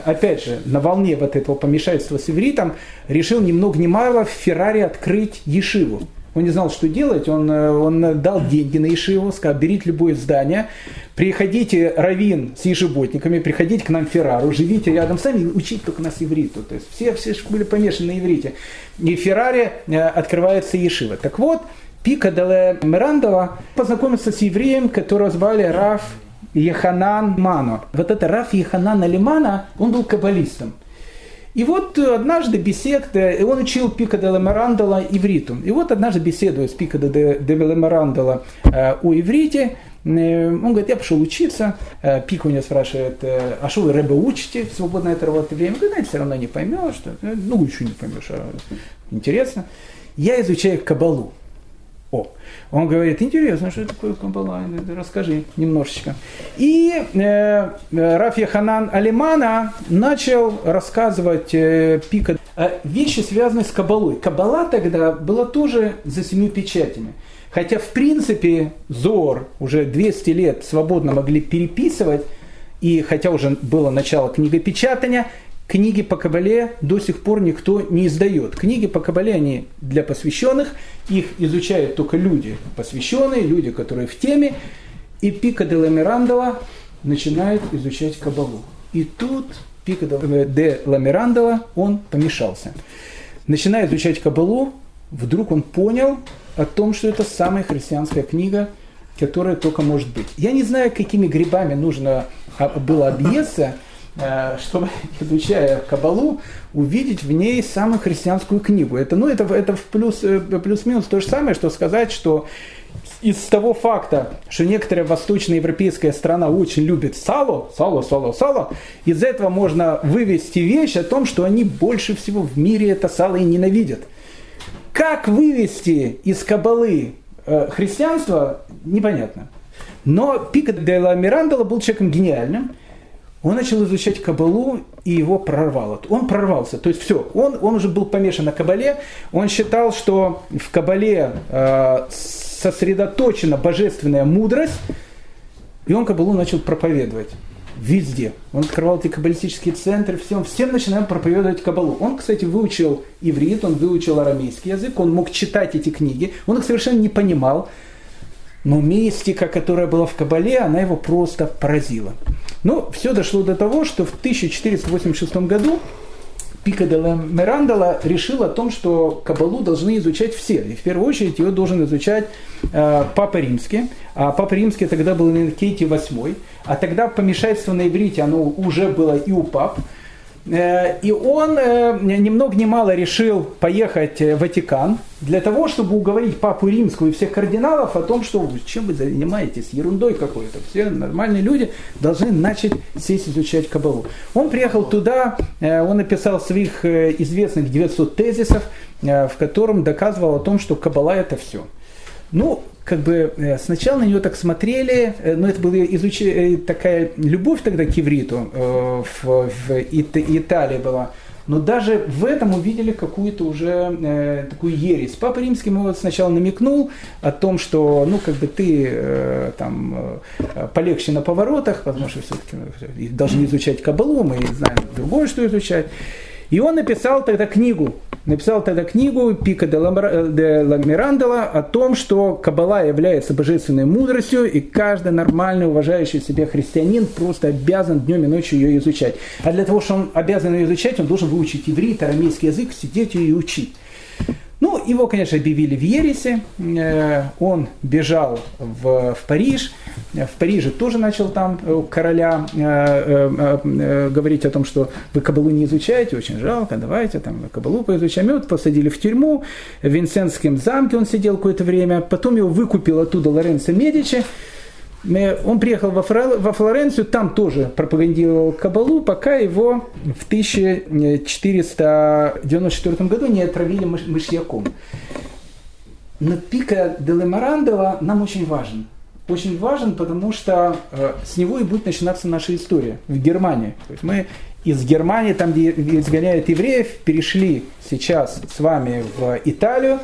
опять же, на волне вот этого помешательства с ивритом, решил ни много ни мало в Ферраре открыть ешиву. Он не знал, что делать, он, э, он дал деньги на Ишиву, сказал, берите любое здание, приходите, равин с ежеботниками, приходите к нам в Феррару, живите рядом с нами, учите только нас ивриту. То есть все, все были помешаны на иврите. И в Ферраре э, открывается Ешива. Так вот, Пика Деле Мирандова познакомился с евреем, которого звали Раф Еханан Мано. Вот это Раф Еханан Алимана, он был каббалистом. И вот однажды беседа, и он учил Пика де Лемарандала ивриту. И вот однажды беседуя с Пика де, де Лемарандала э, о иврите, э, он говорит, я пошел учиться. Э, Пик у него спрашивает, э, а что вы рэбе учите в свободное от работы время? Говорит, знаете, все равно не поймешь. Что, ну, еще не поймешь, а интересно. Я изучаю кабалу. Он говорит, интересно, что это такое Камбала, расскажи немножечко. И э, Раф Яханан Алимана начал рассказывать э, Пика э, вещи, связанные с Кабалой. Кабала тогда была тоже за семью печатями. Хотя, в принципе, Зор уже 200 лет свободно могли переписывать, и хотя уже было начало книгопечатания, книги по Кабале до сих пор никто не издает. Книги по Кабале, они для посвященных, их изучают только люди посвященные, люди, которые в теме. И Пика де Ламирандова начинает изучать Кабалу. И тут Пика де Ламирандова, он помешался. Начиная изучать Кабалу, вдруг он понял о том, что это самая христианская книга, которая только может быть. Я не знаю, какими грибами нужно было объесться, чтобы, [laughs] изучая Кабалу, увидеть в ней самую христианскую книгу. Это, ну, это, это в плюс, э, плюс-минус то же самое, что сказать, что из того факта, что некоторая восточноевропейская страна очень любит сало, сало, сало, сало, из этого можно вывести вещь о том, что они больше всего в мире это сало и ненавидят. Как вывести из кабалы э, христианство, непонятно. Но Пика де ла Мирандола был человеком гениальным – он начал изучать Кабалу, и его прорвало. Он прорвался. То есть все, он, он уже был помешан на Кабале. Он считал, что в Кабале э, сосредоточена божественная мудрость. И он Кабалу начал проповедовать везде. Он открывал эти каббалистические центры, всем, всем начинаем проповедовать Кабалу. Он, кстати, выучил иврит, он выучил арамейский язык, он мог читать эти книги, он их совершенно не понимал. Но мистика, которая была в Кабале, она его просто поразила. Но все дошло до того, что в 1486 году Пика де Мерандала решил о том, что Кабалу должны изучать все. И в первую очередь ее должен изучать э, Папа Римский. А Папа Римский тогда был Инкейти VIII. А тогда помешательство на иврите, оно уже было и у пап. Э, и он э, ни много ни мало решил поехать в Ватикан для того, чтобы уговорить папу римского и всех кардиналов о том, что чем вы занимаетесь, ерундой какой-то. Все нормальные люди должны начать сесть изучать Кабалу. Он приехал туда, э, он написал своих известных 900 тезисов, в котором доказывал о том, что Кабала это все. Ну, как бы э, сначала на нее так смотрели, э, но это была изуч... Э, такая любовь тогда к ивриту в, в Италии была. Но даже в этом увидели какую-то уже э, такую ересь. Папа Римский ему вот сначала намекнул о том, что ну как бы ты э, там э, полегче на поворотах, потому что все-таки ну, должны изучать кабалу, мы знаем другое, что изучать. И он написал тогда книгу, написал тогда книгу Пика де, Ламирандала о том, что Каббала является божественной мудростью, и каждый нормальный, уважающий себя христианин просто обязан днем и ночью ее изучать. А для того, чтобы он обязан ее изучать, он должен выучить иврит, арамейский язык, сидеть и учить. Ну, его, конечно, объявили в Ересе, э, он бежал в, в Париж, в Париже тоже начал там у короля э, э, говорить о том, что вы Кабалу не изучаете, очень жалко, давайте там Кабалу поизучаем. И вот посадили в тюрьму, в Винсентском замке он сидел какое-то время, потом его выкупил оттуда Лоренцо Медичи, он приехал во, Флоренцию, там тоже пропагандировал Кабалу, пока его в 1494 году не отравили мышьяком. Но пика Делемарандова нам очень важен. Очень важен, потому что э, с него и будет начинаться наша история в Германии. То есть мы из Германии, там, где изгоняют евреев, перешли сейчас с вами в Италию.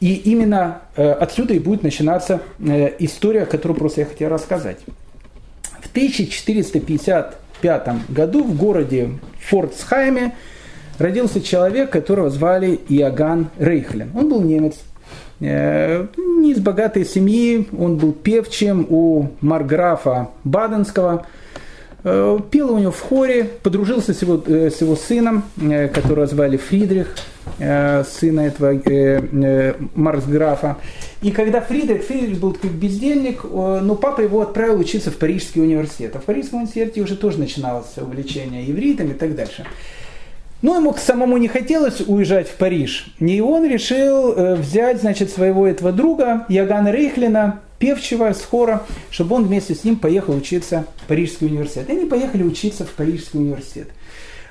И именно э, отсюда и будет начинаться э, история, которую просто я хотел рассказать. В 1455 году в городе Фордсхайме родился человек, которого звали Иоганн Рейхлен. Он был немец, не из богатой семьи, он был певчим у марграфа Баденского, пел у него в хоре, подружился с его, с его сыном, которого звали Фридрих, сына этого Марксграфа. И когда Фридрих, Фридрих был такой бездельник, но папа его отправил учиться в Парижский университет. А в Парижском университете уже тоже начиналось увлечение ивритом и так дальше. Но ему самому не хотелось уезжать в Париж. И он решил взять, значит, своего этого друга, Ягана Рейхлина, певчего с хора, чтобы он вместе с ним поехал учиться в Парижский университет. И они поехали учиться в Парижский университет.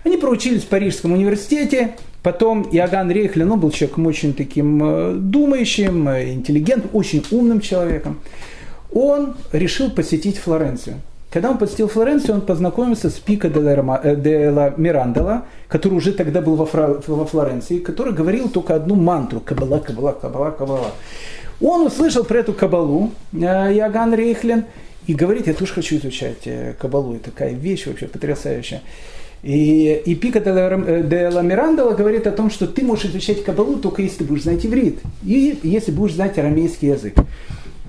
Они проучились в Парижском университете, потом Иоганн Рейхлин, он был человеком очень таким э, думающим, э, интеллигентным, очень умным человеком. Он решил посетить Флоренцию. Когда он посетил Флоренцию, он познакомился с Пико де ла Мирандела, который уже тогда был во, Флоренции, который говорил только одну мантру – кабала, кабала, кабала, кабала. Он услышал про эту кабалу, э, Иоганн Рейхлин, и говорит, я тоже хочу изучать э, кабалу, это такая вещь вообще потрясающая. И, и Пика э, де ла Мирандала говорит о том, что ты можешь изучать кабалу только если ты будешь знать иврит, и если будешь знать арамейский язык.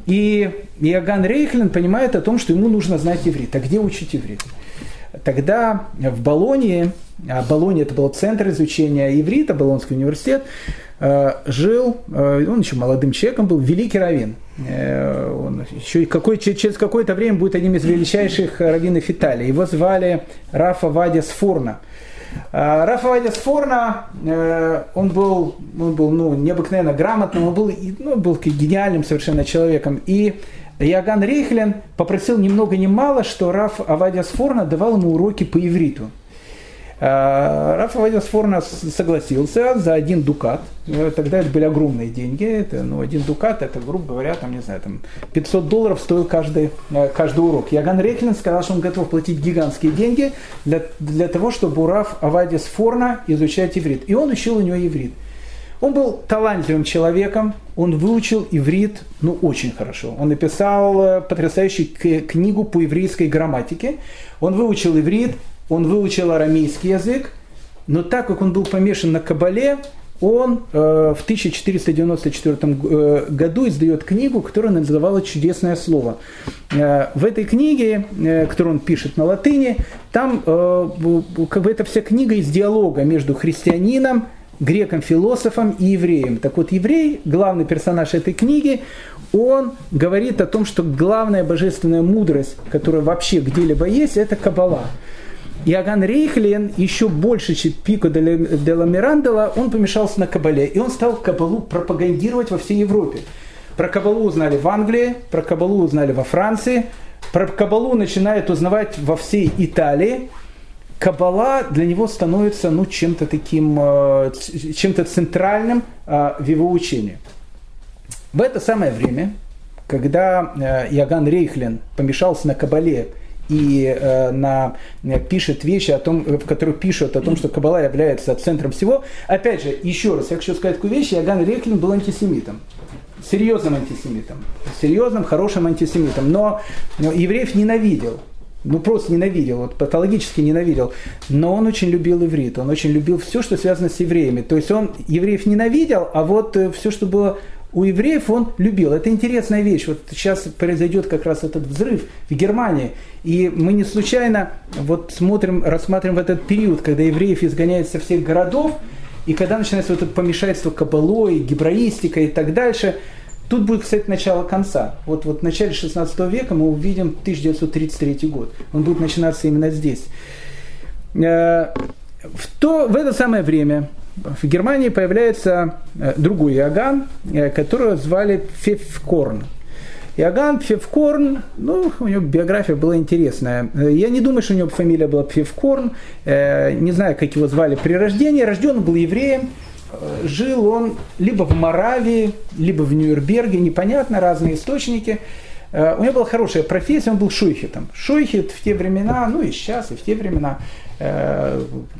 И Иоганн Рейхлин понимает о том, что ему нужно знать иврит. А где учить иврит? Тогда в Болонии, а Болония это был центр изучения иврита, Болонский университет, Э, жил, э, он еще молодым человеком был, великий раввин. Э, он еще какой, через какое-то время будет одним из величайших раввинов Италии. Его звали Рафа Вадя Сфорна. Рафа Вадя Сфорна, он был, он был ну, необыкновенно грамотным, он был, ну, был гениальным совершенно человеком. И Яган Рейхлен попросил ни много ни мало, что Раф Авадия Сфорна давал ему уроки по ивриту. А, Раф Авадия согласился за один дукат. Э, тогда это были огромные деньги. Это, ну, один дукат, это, грубо говоря, там, не знаю, там 500 долларов стоил каждый, э, каждый урок. Яган Рехлин сказал, что он готов платить гигантские деньги для, для того, чтобы у Раф Авадия Сфорна изучать иврит. И он учил у него иврит. Он был талантливым человеком, он выучил иврит, ну, очень хорошо. Он написал э, потрясающую книгу по еврейской грамматике. Он выучил иврит, он выучил арамейский язык, но так как он был помешан на Кабале, он э, в 1494 э, году издает книгу, которая называла «Чудесное слово». Э, в этой книге, э, которую он пишет на латыни, там э, как бы эта вся книга из диалога между христианином, греком-философом и евреем. Так вот, еврей, главный персонаж этой книги, он говорит о том, что главная божественная мудрость, которая вообще где-либо есть, это Кабала. Иоганн Рейхлен еще больше, чем Пико де ла Мирандела, он помешался на Кабале. И он стал Кабалу пропагандировать во всей Европе. Про Кабалу узнали в Англии, про Кабалу узнали во Франции, про Кабалу начинают узнавать во всей Италии. Кабала для него становится ну, чем-то таким, э, чем-то центральным э, в его учении. В это самое время, когда э, Иоганн Рейхлен помешался на Кабале и э, на, э, пишет вещи, о том, в которых пишут о том, что Кабала является центром всего. Опять же, еще раз, я хочу сказать такую вещь, Яган Реклин был антисемитом. Серьезным антисемитом. Серьезным, хорошим антисемитом. Но, но евреев ненавидел. Ну, просто ненавидел, вот патологически ненавидел. Но он очень любил иврит, он очень любил все, что связано с евреями. То есть он евреев ненавидел, а вот э, все, что было у евреев он любил. Это интересная вещь. Вот сейчас произойдет как раз этот взрыв в Германии. И мы не случайно вот смотрим, рассматриваем этот период, когда евреев изгоняют со всех городов, и когда начинается вот это помешательство кабалой, гебраистика и так дальше. Тут будет, кстати, начало конца. Вот, вот в начале 16 века мы увидим 1933 год. Он будет начинаться именно здесь. Э, в, то, в это самое время в Германии появляется э, другой Иоганн, э, которого звали Февкорн. Иоганн Пфевкорн, ну, у него биография была интересная. Э, я не думаю, что у него фамилия была Пфевкорн, не знаю, как его звали при рождении. Рожден был евреем, жил он либо в Моравии, либо в Нюрнберге, непонятно, разные источники. У него была хорошая профессия, он был шуйхетом. Шуйхет в те времена, ну и сейчас, и в те времена –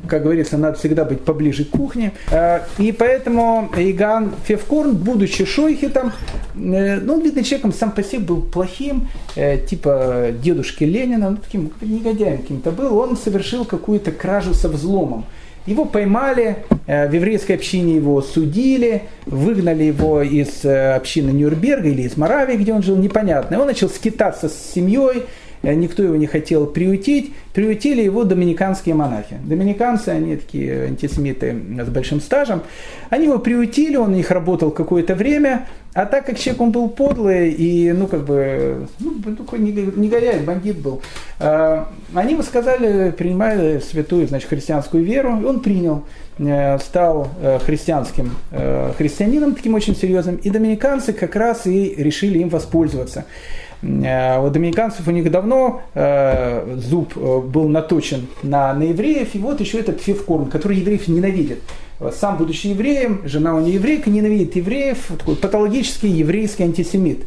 как говорится, надо всегда быть поближе к кухне. Э, и поэтому Иган Февкорн, будучи шойхетом, э, ну, он, видно, человеком сам по себе был плохим, типа дедушки Ленина, ну, таким негодяем каким-то был, он совершил какую-то кражу со взломом. Его поймали, в еврейской общине его судили, выгнали его из общины Нюрнберга или из Моравии, где он жил, непонятно. И он начал скитаться с семьей, никто его не хотел приютить, приютили его доминиканские монахи. Доминиканцы, они такие антисемиты с большим стажем, они его приютили, он их работал какое-то время, а так как человек он был подлый и, ну, как бы, ну, такой негодяй, бандит был, э, они ему сказали, принимай святую, значит, христианскую веру, и он принял, э, стал э, христианским христианином, таким очень серьезным, и доминиканцы как раз и решили им воспользоваться. У доминиканцев у них давно э, зуб был наточен на, на евреев, и вот еще этот февкорн, который евреев ненавидит сам будучи евреем, жена у него еврейка, ненавидит евреев, такой патологический еврейский антисемит.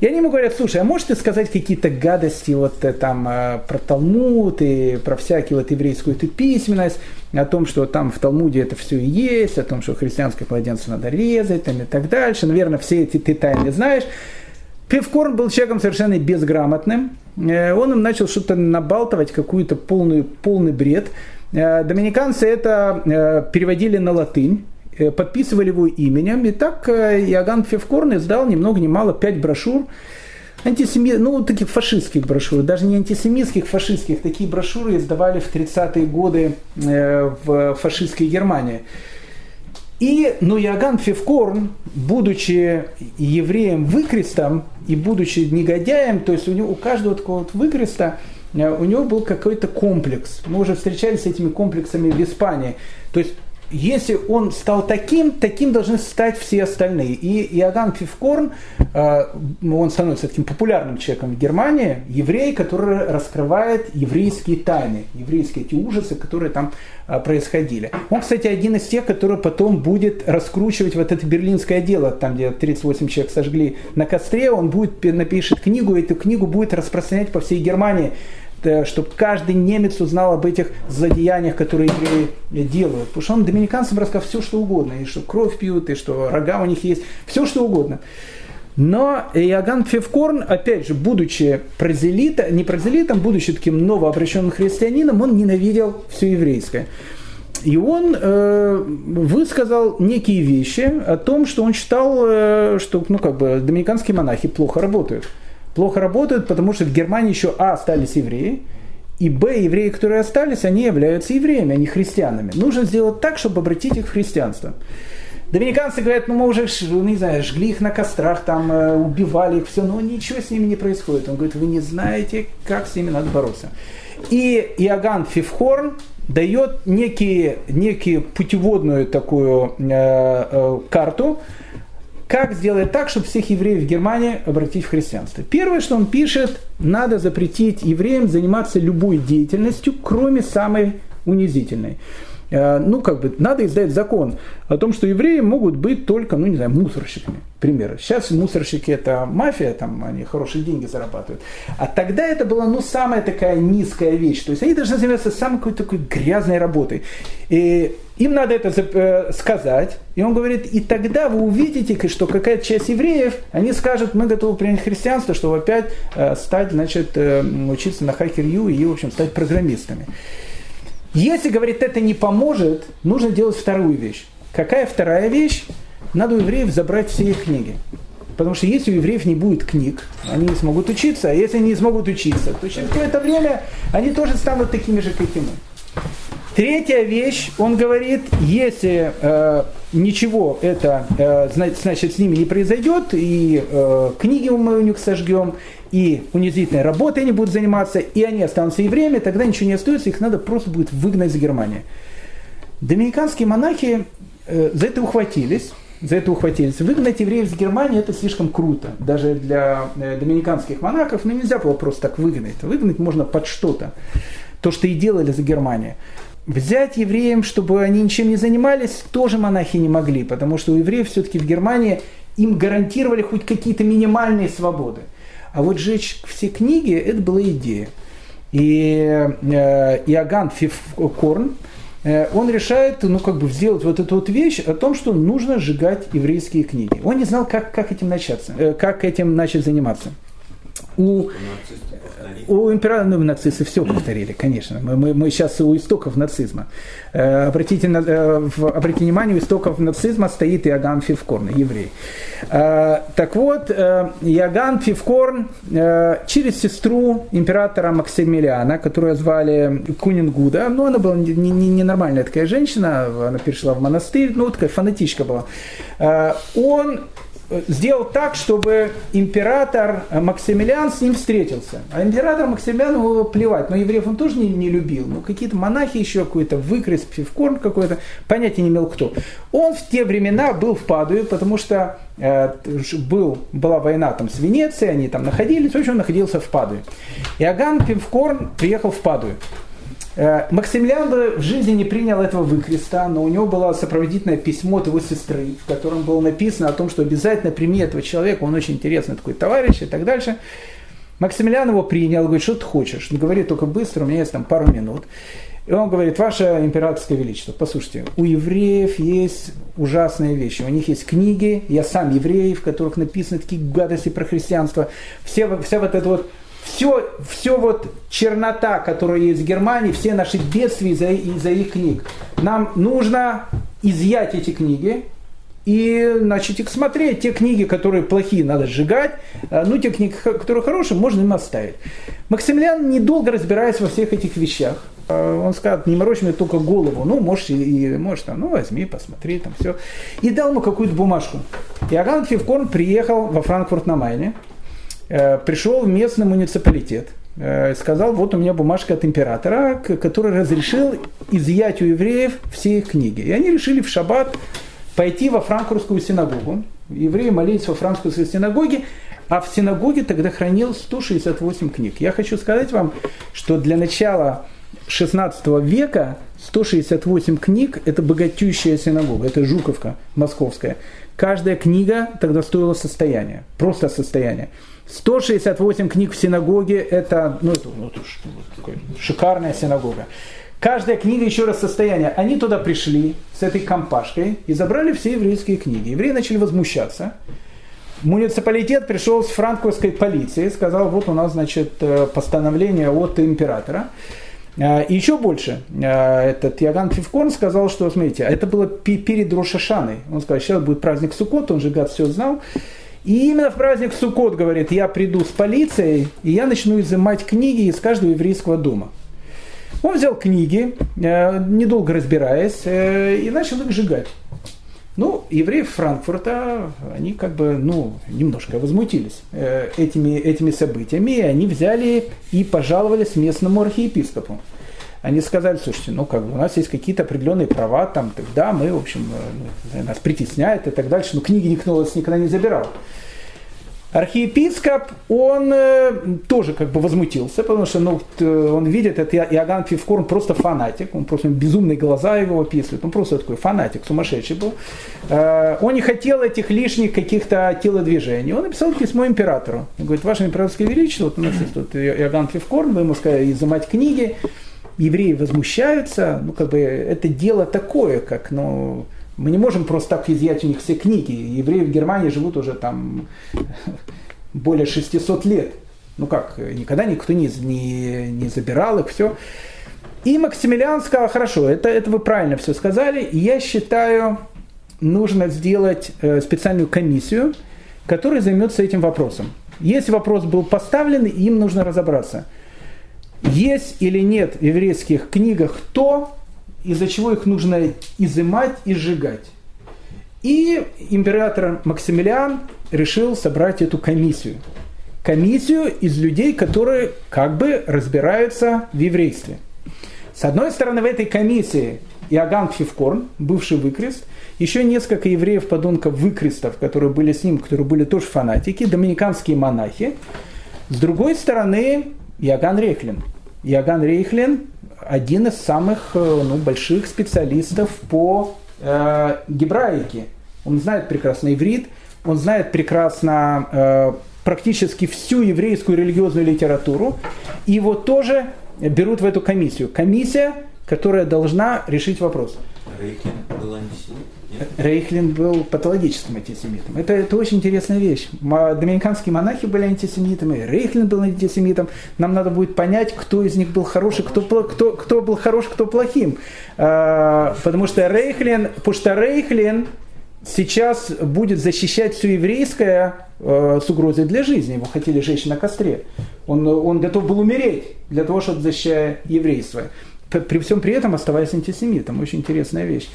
И они ему говорят, слушай, а можете сказать какие-то гадости вот э, там э, про Талмуд и про всякие вот еврейскую эту письменность, о том, что там в Талмуде это все и есть, о том, что христианское младенца надо резать там, и так дальше. Наверное, все эти ты тайны знаешь. Пивкорн был человеком совершенно безграмотным. Э, он им начал что-то набалтывать, какую-то полную, полный бред. Э, доминиканцы это э, переводили на латынь, подписывали его именем. И так Иоганн Февкорн издал ни много ни мало пять брошюр, антисеми... ну, таких фашистских брошюр, даже не антисемитских, фашистских. Такие брошюры издавали в 30-е годы в фашистской Германии. И, ну, Иоганн Февкорн, будучи евреем выкрестом и будучи негодяем, то есть у него у каждого такого вот выкреста Э, у него был какой-то комплекс. Мы уже встречались с этими комплексами в Испании. То есть если он стал таким, таким должны стать все остальные. И Иоганн Пивкорн, э, он становится таким популярным человеком в Германии, еврей, который раскрывает еврейские тайны, еврейские эти ужасы, которые там э, происходили. Он, кстати, один из тех, который потом будет раскручивать вот это берлинское дело, там, где 38 человек сожгли на костре, он будет, напишет книгу, и эту книгу будет распространять по всей Германии чтобы каждый немец узнал об этих злодеяниях, которые евреи делают. Потому что он доминиканцам рассказал все, что угодно, и что кровь пьют, и что рога у них есть, все, что угодно. Но Иоганн Февкорн, опять же, будучи прозелитом, не прозелитом, будучи таким новообращенным христианином, он ненавидел все еврейское. И он э, высказал некие вещи о том, что он считал, э, что ну, как бы, доминиканские монахи плохо работают плохо работают, потому что в Германии еще А остались евреи, и Б, евреи, которые остались, они являются евреями, а не христианами. Нужно сделать так, чтобы обратить их в христианство. Доминиканцы говорят, ну мы уже, не знаю, жгли их на кострах, там э, убивали их, все, но ничего с ними не происходит. Он говорит, вы не знаете, как с ними надо бороться. И Иоганн Фифхорн дает некие, некие путеводную такую э, э, карту, как сделать так, чтобы всех евреев в Германии обратить в христианство. Первое, что он пишет, надо запретить евреям заниматься любой деятельностью, кроме самой унизительной. Э, ну, как бы, надо издать закон о том, что евреи могут быть только, ну, не знаю, мусорщиками, примеры. Сейчас мусорщики это мафия, там они хорошие деньги зарабатывают. А тогда это была, ну, самая такая низкая вещь. То есть они должны заниматься самой какой-то такой грязной работой. И им надо это э, сказать. И он говорит, и тогда вы увидите, что какая-то часть евреев, они скажут, мы готовы принять христианство, чтобы опять э, стать, значит, учиться на хакер-ю и, в общем, стать программистами. Если, говорит, это не поможет, нужно делать вторую вещь. Какая вторая вещь? Надо у евреев забрать все их книги. Потому что если у евреев не будет книг, они не смогут учиться. А если они не смогут учиться, то через какое-то время они тоже станут такими же, как и мы. Третья вещь, он говорит, если э, ничего это, э, значит, с ними не произойдет, и э, книги мы у них сожгем, и унизительной работой они будут заниматься, и они останутся евреями, тогда ничего не остается, их надо просто будет выгнать из Германии. Доминиканские монахи э, за это ухватились, за это ухватились. Выгнать евреев из Германии это слишком круто. Даже для э, доминиканских монахов ну, нельзя было просто так выгнать. Выгнать можно под что-то. То, что и делали за Германию. Взять евреям, чтобы они ничем не занимались, тоже монахи не могли, потому что у евреев все-таки в Германии им гарантировали хоть какие-то минимальные свободы. А вот сжечь все книги, это была идея. И э, Иоганн Фифкорн, э, он решает, ну, как бы сделать вот эту вот вещь о том, что нужно сжигать еврейские книги. Он не знал, как, как этим начаться, э, как этим начать заниматься. у, у императора, ну, нацисты все повторили, конечно. Мы, мы, мы сейчас у истоков нацизма. Э, обратите, на, э, в, обратите внимание, у истоков нацизма стоит Иоганн Фивкорн, еврей. Э, так вот, э, Иоганн Фивкорн э, через сестру императора Максимилиана, которую звали Кунингуда, ну, она была ненормальная не, не, нормальная такая женщина, она перешла в монастырь, ну, такая фанатичка была. Э, он сделал так, чтобы император Максимилиан с ним встретился. А император Максимилиан его плевать, но евреев он тоже не, не любил. Ну, какие-то монахи еще, какой-то выкрест, пивкорн какой-то, понятия не имел кто. Он в те времена был в Падуе, потому что э, был, была война там с Венецией, они там находились, в общем, он находился в Падуе. Иоганн Пивкорн приехал в Падую. Э, Максимилиан бы в жизни не принял этого выкреста, но у него было сопроводительное письмо от его сестры, в котором было написано о том, что обязательно прими этого человека, он очень интересный такой товарищ и так дальше. Максимилиан его принял, говорит, что ты хочешь? Он говорит, только быстро, у меня есть там пару минут. И он говорит, ваше императорское величество, послушайте, у евреев есть ужасные вещи. У них есть книги, я сам еврей, в которых написаны такие гадости про христианство. Все, вся вот эта вот все, все вот чернота, которая есть в Германии, все наши бедствия из-за, из-за их книг. Нам нужно изъять эти книги и начать их смотреть. Те книги, которые плохие, надо сжигать. А, ну, те книги, которые хорошие, можно им оставить. Максимилиан, недолго разбираясь во всех этих вещах, а, он сказал, не морочь мне только голову, ну, можешь, и, можешь там, ну, возьми, посмотри, там все. И дал ему какую-то бумажку. Иоганн Фивкорн приехал во Франкфурт на Майне, пришел в местный муниципалитет, э, сказал, вот у меня бумажка от императора, который разрешил изъять у евреев все их книги. И они решили в шаббат пойти во франкфуртскую синагогу. Евреи молились во франкфуртской синагоге, а в синагоге тогда хранил 168 книг. Я хочу сказать вам, что для начала 16 века 168 книг – это богатющая синагога, это Жуковка московская. Каждая книга тогда стоила состояние, просто состояние. 168 книг в синагоге, это, ну, это, ну, это шикарная синагога. Каждая книга еще раз состояние. Они туда пришли с этой компашкой и забрали все еврейские книги. Евреи начали возмущаться. Муниципалитет пришел с франковской полицией, сказал, вот у нас, значит, э, постановление от императора. Э, и еще больше, э, этот Яган Фивкорн сказал, что, смотрите, это было перед Рошашаной. Он сказал, сейчас будет праздник Суккот, он же гад все знал. И именно в праздник Суккот, говорит, я приду с полицией, и я начну изымать книги из каждого еврейского дома. Он взял книги, э, недолго разбираясь, э, и начал их сжигать. Ну, евреи Франкфурта, они как бы, ну, немножко возмутились э, этими, этими событиями, и они взяли и пожаловались местному архиепископу они сказали, слушайте, ну как бы у нас есть какие-то определенные права, там, тогда мы, в общем, э, ну, нас притесняют и так дальше, но книги никто у нас никогда не забирал. Архиепископ, он э, тоже как бы возмутился, потому что ну, он видит, это Иоганн Фивкорн просто фанатик, он просто безумные глаза его описывают, он просто такой фанатик, сумасшедший был. Э, он не хотел этих лишних каких-то телодвижений. Он написал письмо императору. Он говорит, ваше императорское величество, вот у нас есть тут Иоганн Фивкорн, вы ему сказали изымать книги, евреи возмущаются, ну, как бы, это дело такое, как, ну, мы не можем просто так изъять у них все книги. Евреи в Германии живут уже там [laughs] более 600 лет. Ну как, никогда никто не, не, не забирал их, все. И Максимилиан сказал, хорошо, это, это вы правильно все сказали, я считаю, нужно сделать э, специальную комиссию, которая займется этим вопросом. Если вопрос был поставлен, им нужно разобраться – есть или нет в еврейских книгах то, из-за чего их нужно изымать и сжигать. И император Максимилиан решил собрать эту комиссию. Комиссию из людей, которые как бы разбираются в еврействе. С одной стороны, в этой комиссии Иоганн Фивкорн, бывший выкрест, еще несколько евреев-подонков выкрестов, которые были с ним, которые были тоже фанатики, доминиканские монахи. С другой стороны, Иоганн Рейхлин. Иоганн Рейхлин один из самых э, ну, больших специалистов по э, гебраике. Он знает прекрасно иврит, он знает прекрасно э, практически всю еврейскую религиозную литературу. И его тоже берут в эту комиссию. Комиссия, которая должна решить вопрос – Рейхлин был антисемит? Рейхлин был патологическим антисемитом. Это, это очень интересная вещь. Доминиканские монахи были антисемитами, Рейхлин был антисемитом. Нам надо будет понять, кто из них был хороший, кто, кто, кто был хорош, кто плохим. А, потому что Рейхлин, потому что Рейхлин сейчас будет защищать все еврейское э, с угрозой для жизни. Его хотели жечь на костре. Он, он готов был умереть для того, чтобы защищать еврейство. При всем при этом оставаясь антисемитом. Очень интересная вещь.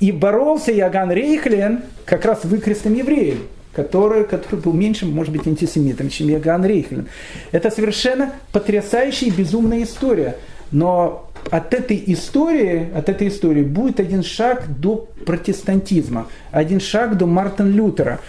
И боролся Яган Рейхлен как раз выкрестным евреем, который, который был меньше, может быть, антисемитом, чем Яган Рейхлен. Это совершенно потрясающая и безумная история. Но от этой истории, от этой истории будет один шаг до протестантизма, один шаг до Мартина Лютера.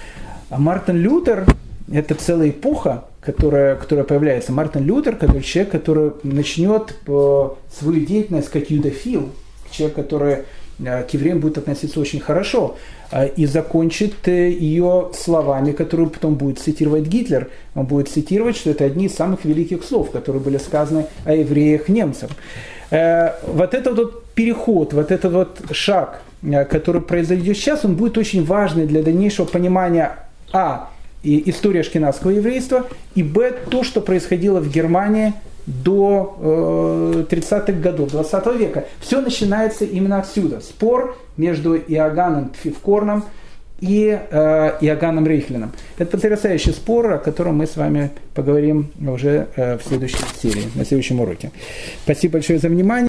А Мартин Лютер – это целая эпоха, которая, которая появляется. Мартин Лютер, который человек, который начнет э, свою деятельность как юдофил, человек, который к евреям будет относиться очень хорошо, э, и закончит ее словами, которые потом будет цитировать Гитлер. Он будет цитировать, что это одни из самых великих слов, которые были сказаны о евреях немцам. Вот этот вот переход, вот этот вот шаг, который произойдет сейчас, он будет очень важный для дальнейшего понимания а. И история шкинавского еврейства, и б. то, что происходило в Германии до э, 30-х годов 20 века. Все начинается именно отсюда. Спор между Иоганном Пфивкорном и э, Иоганном Рейхлином. Это потрясающий спор, о котором мы с вами поговорим уже э, в следующей серии, на следующем уроке. Спасибо большое за внимание.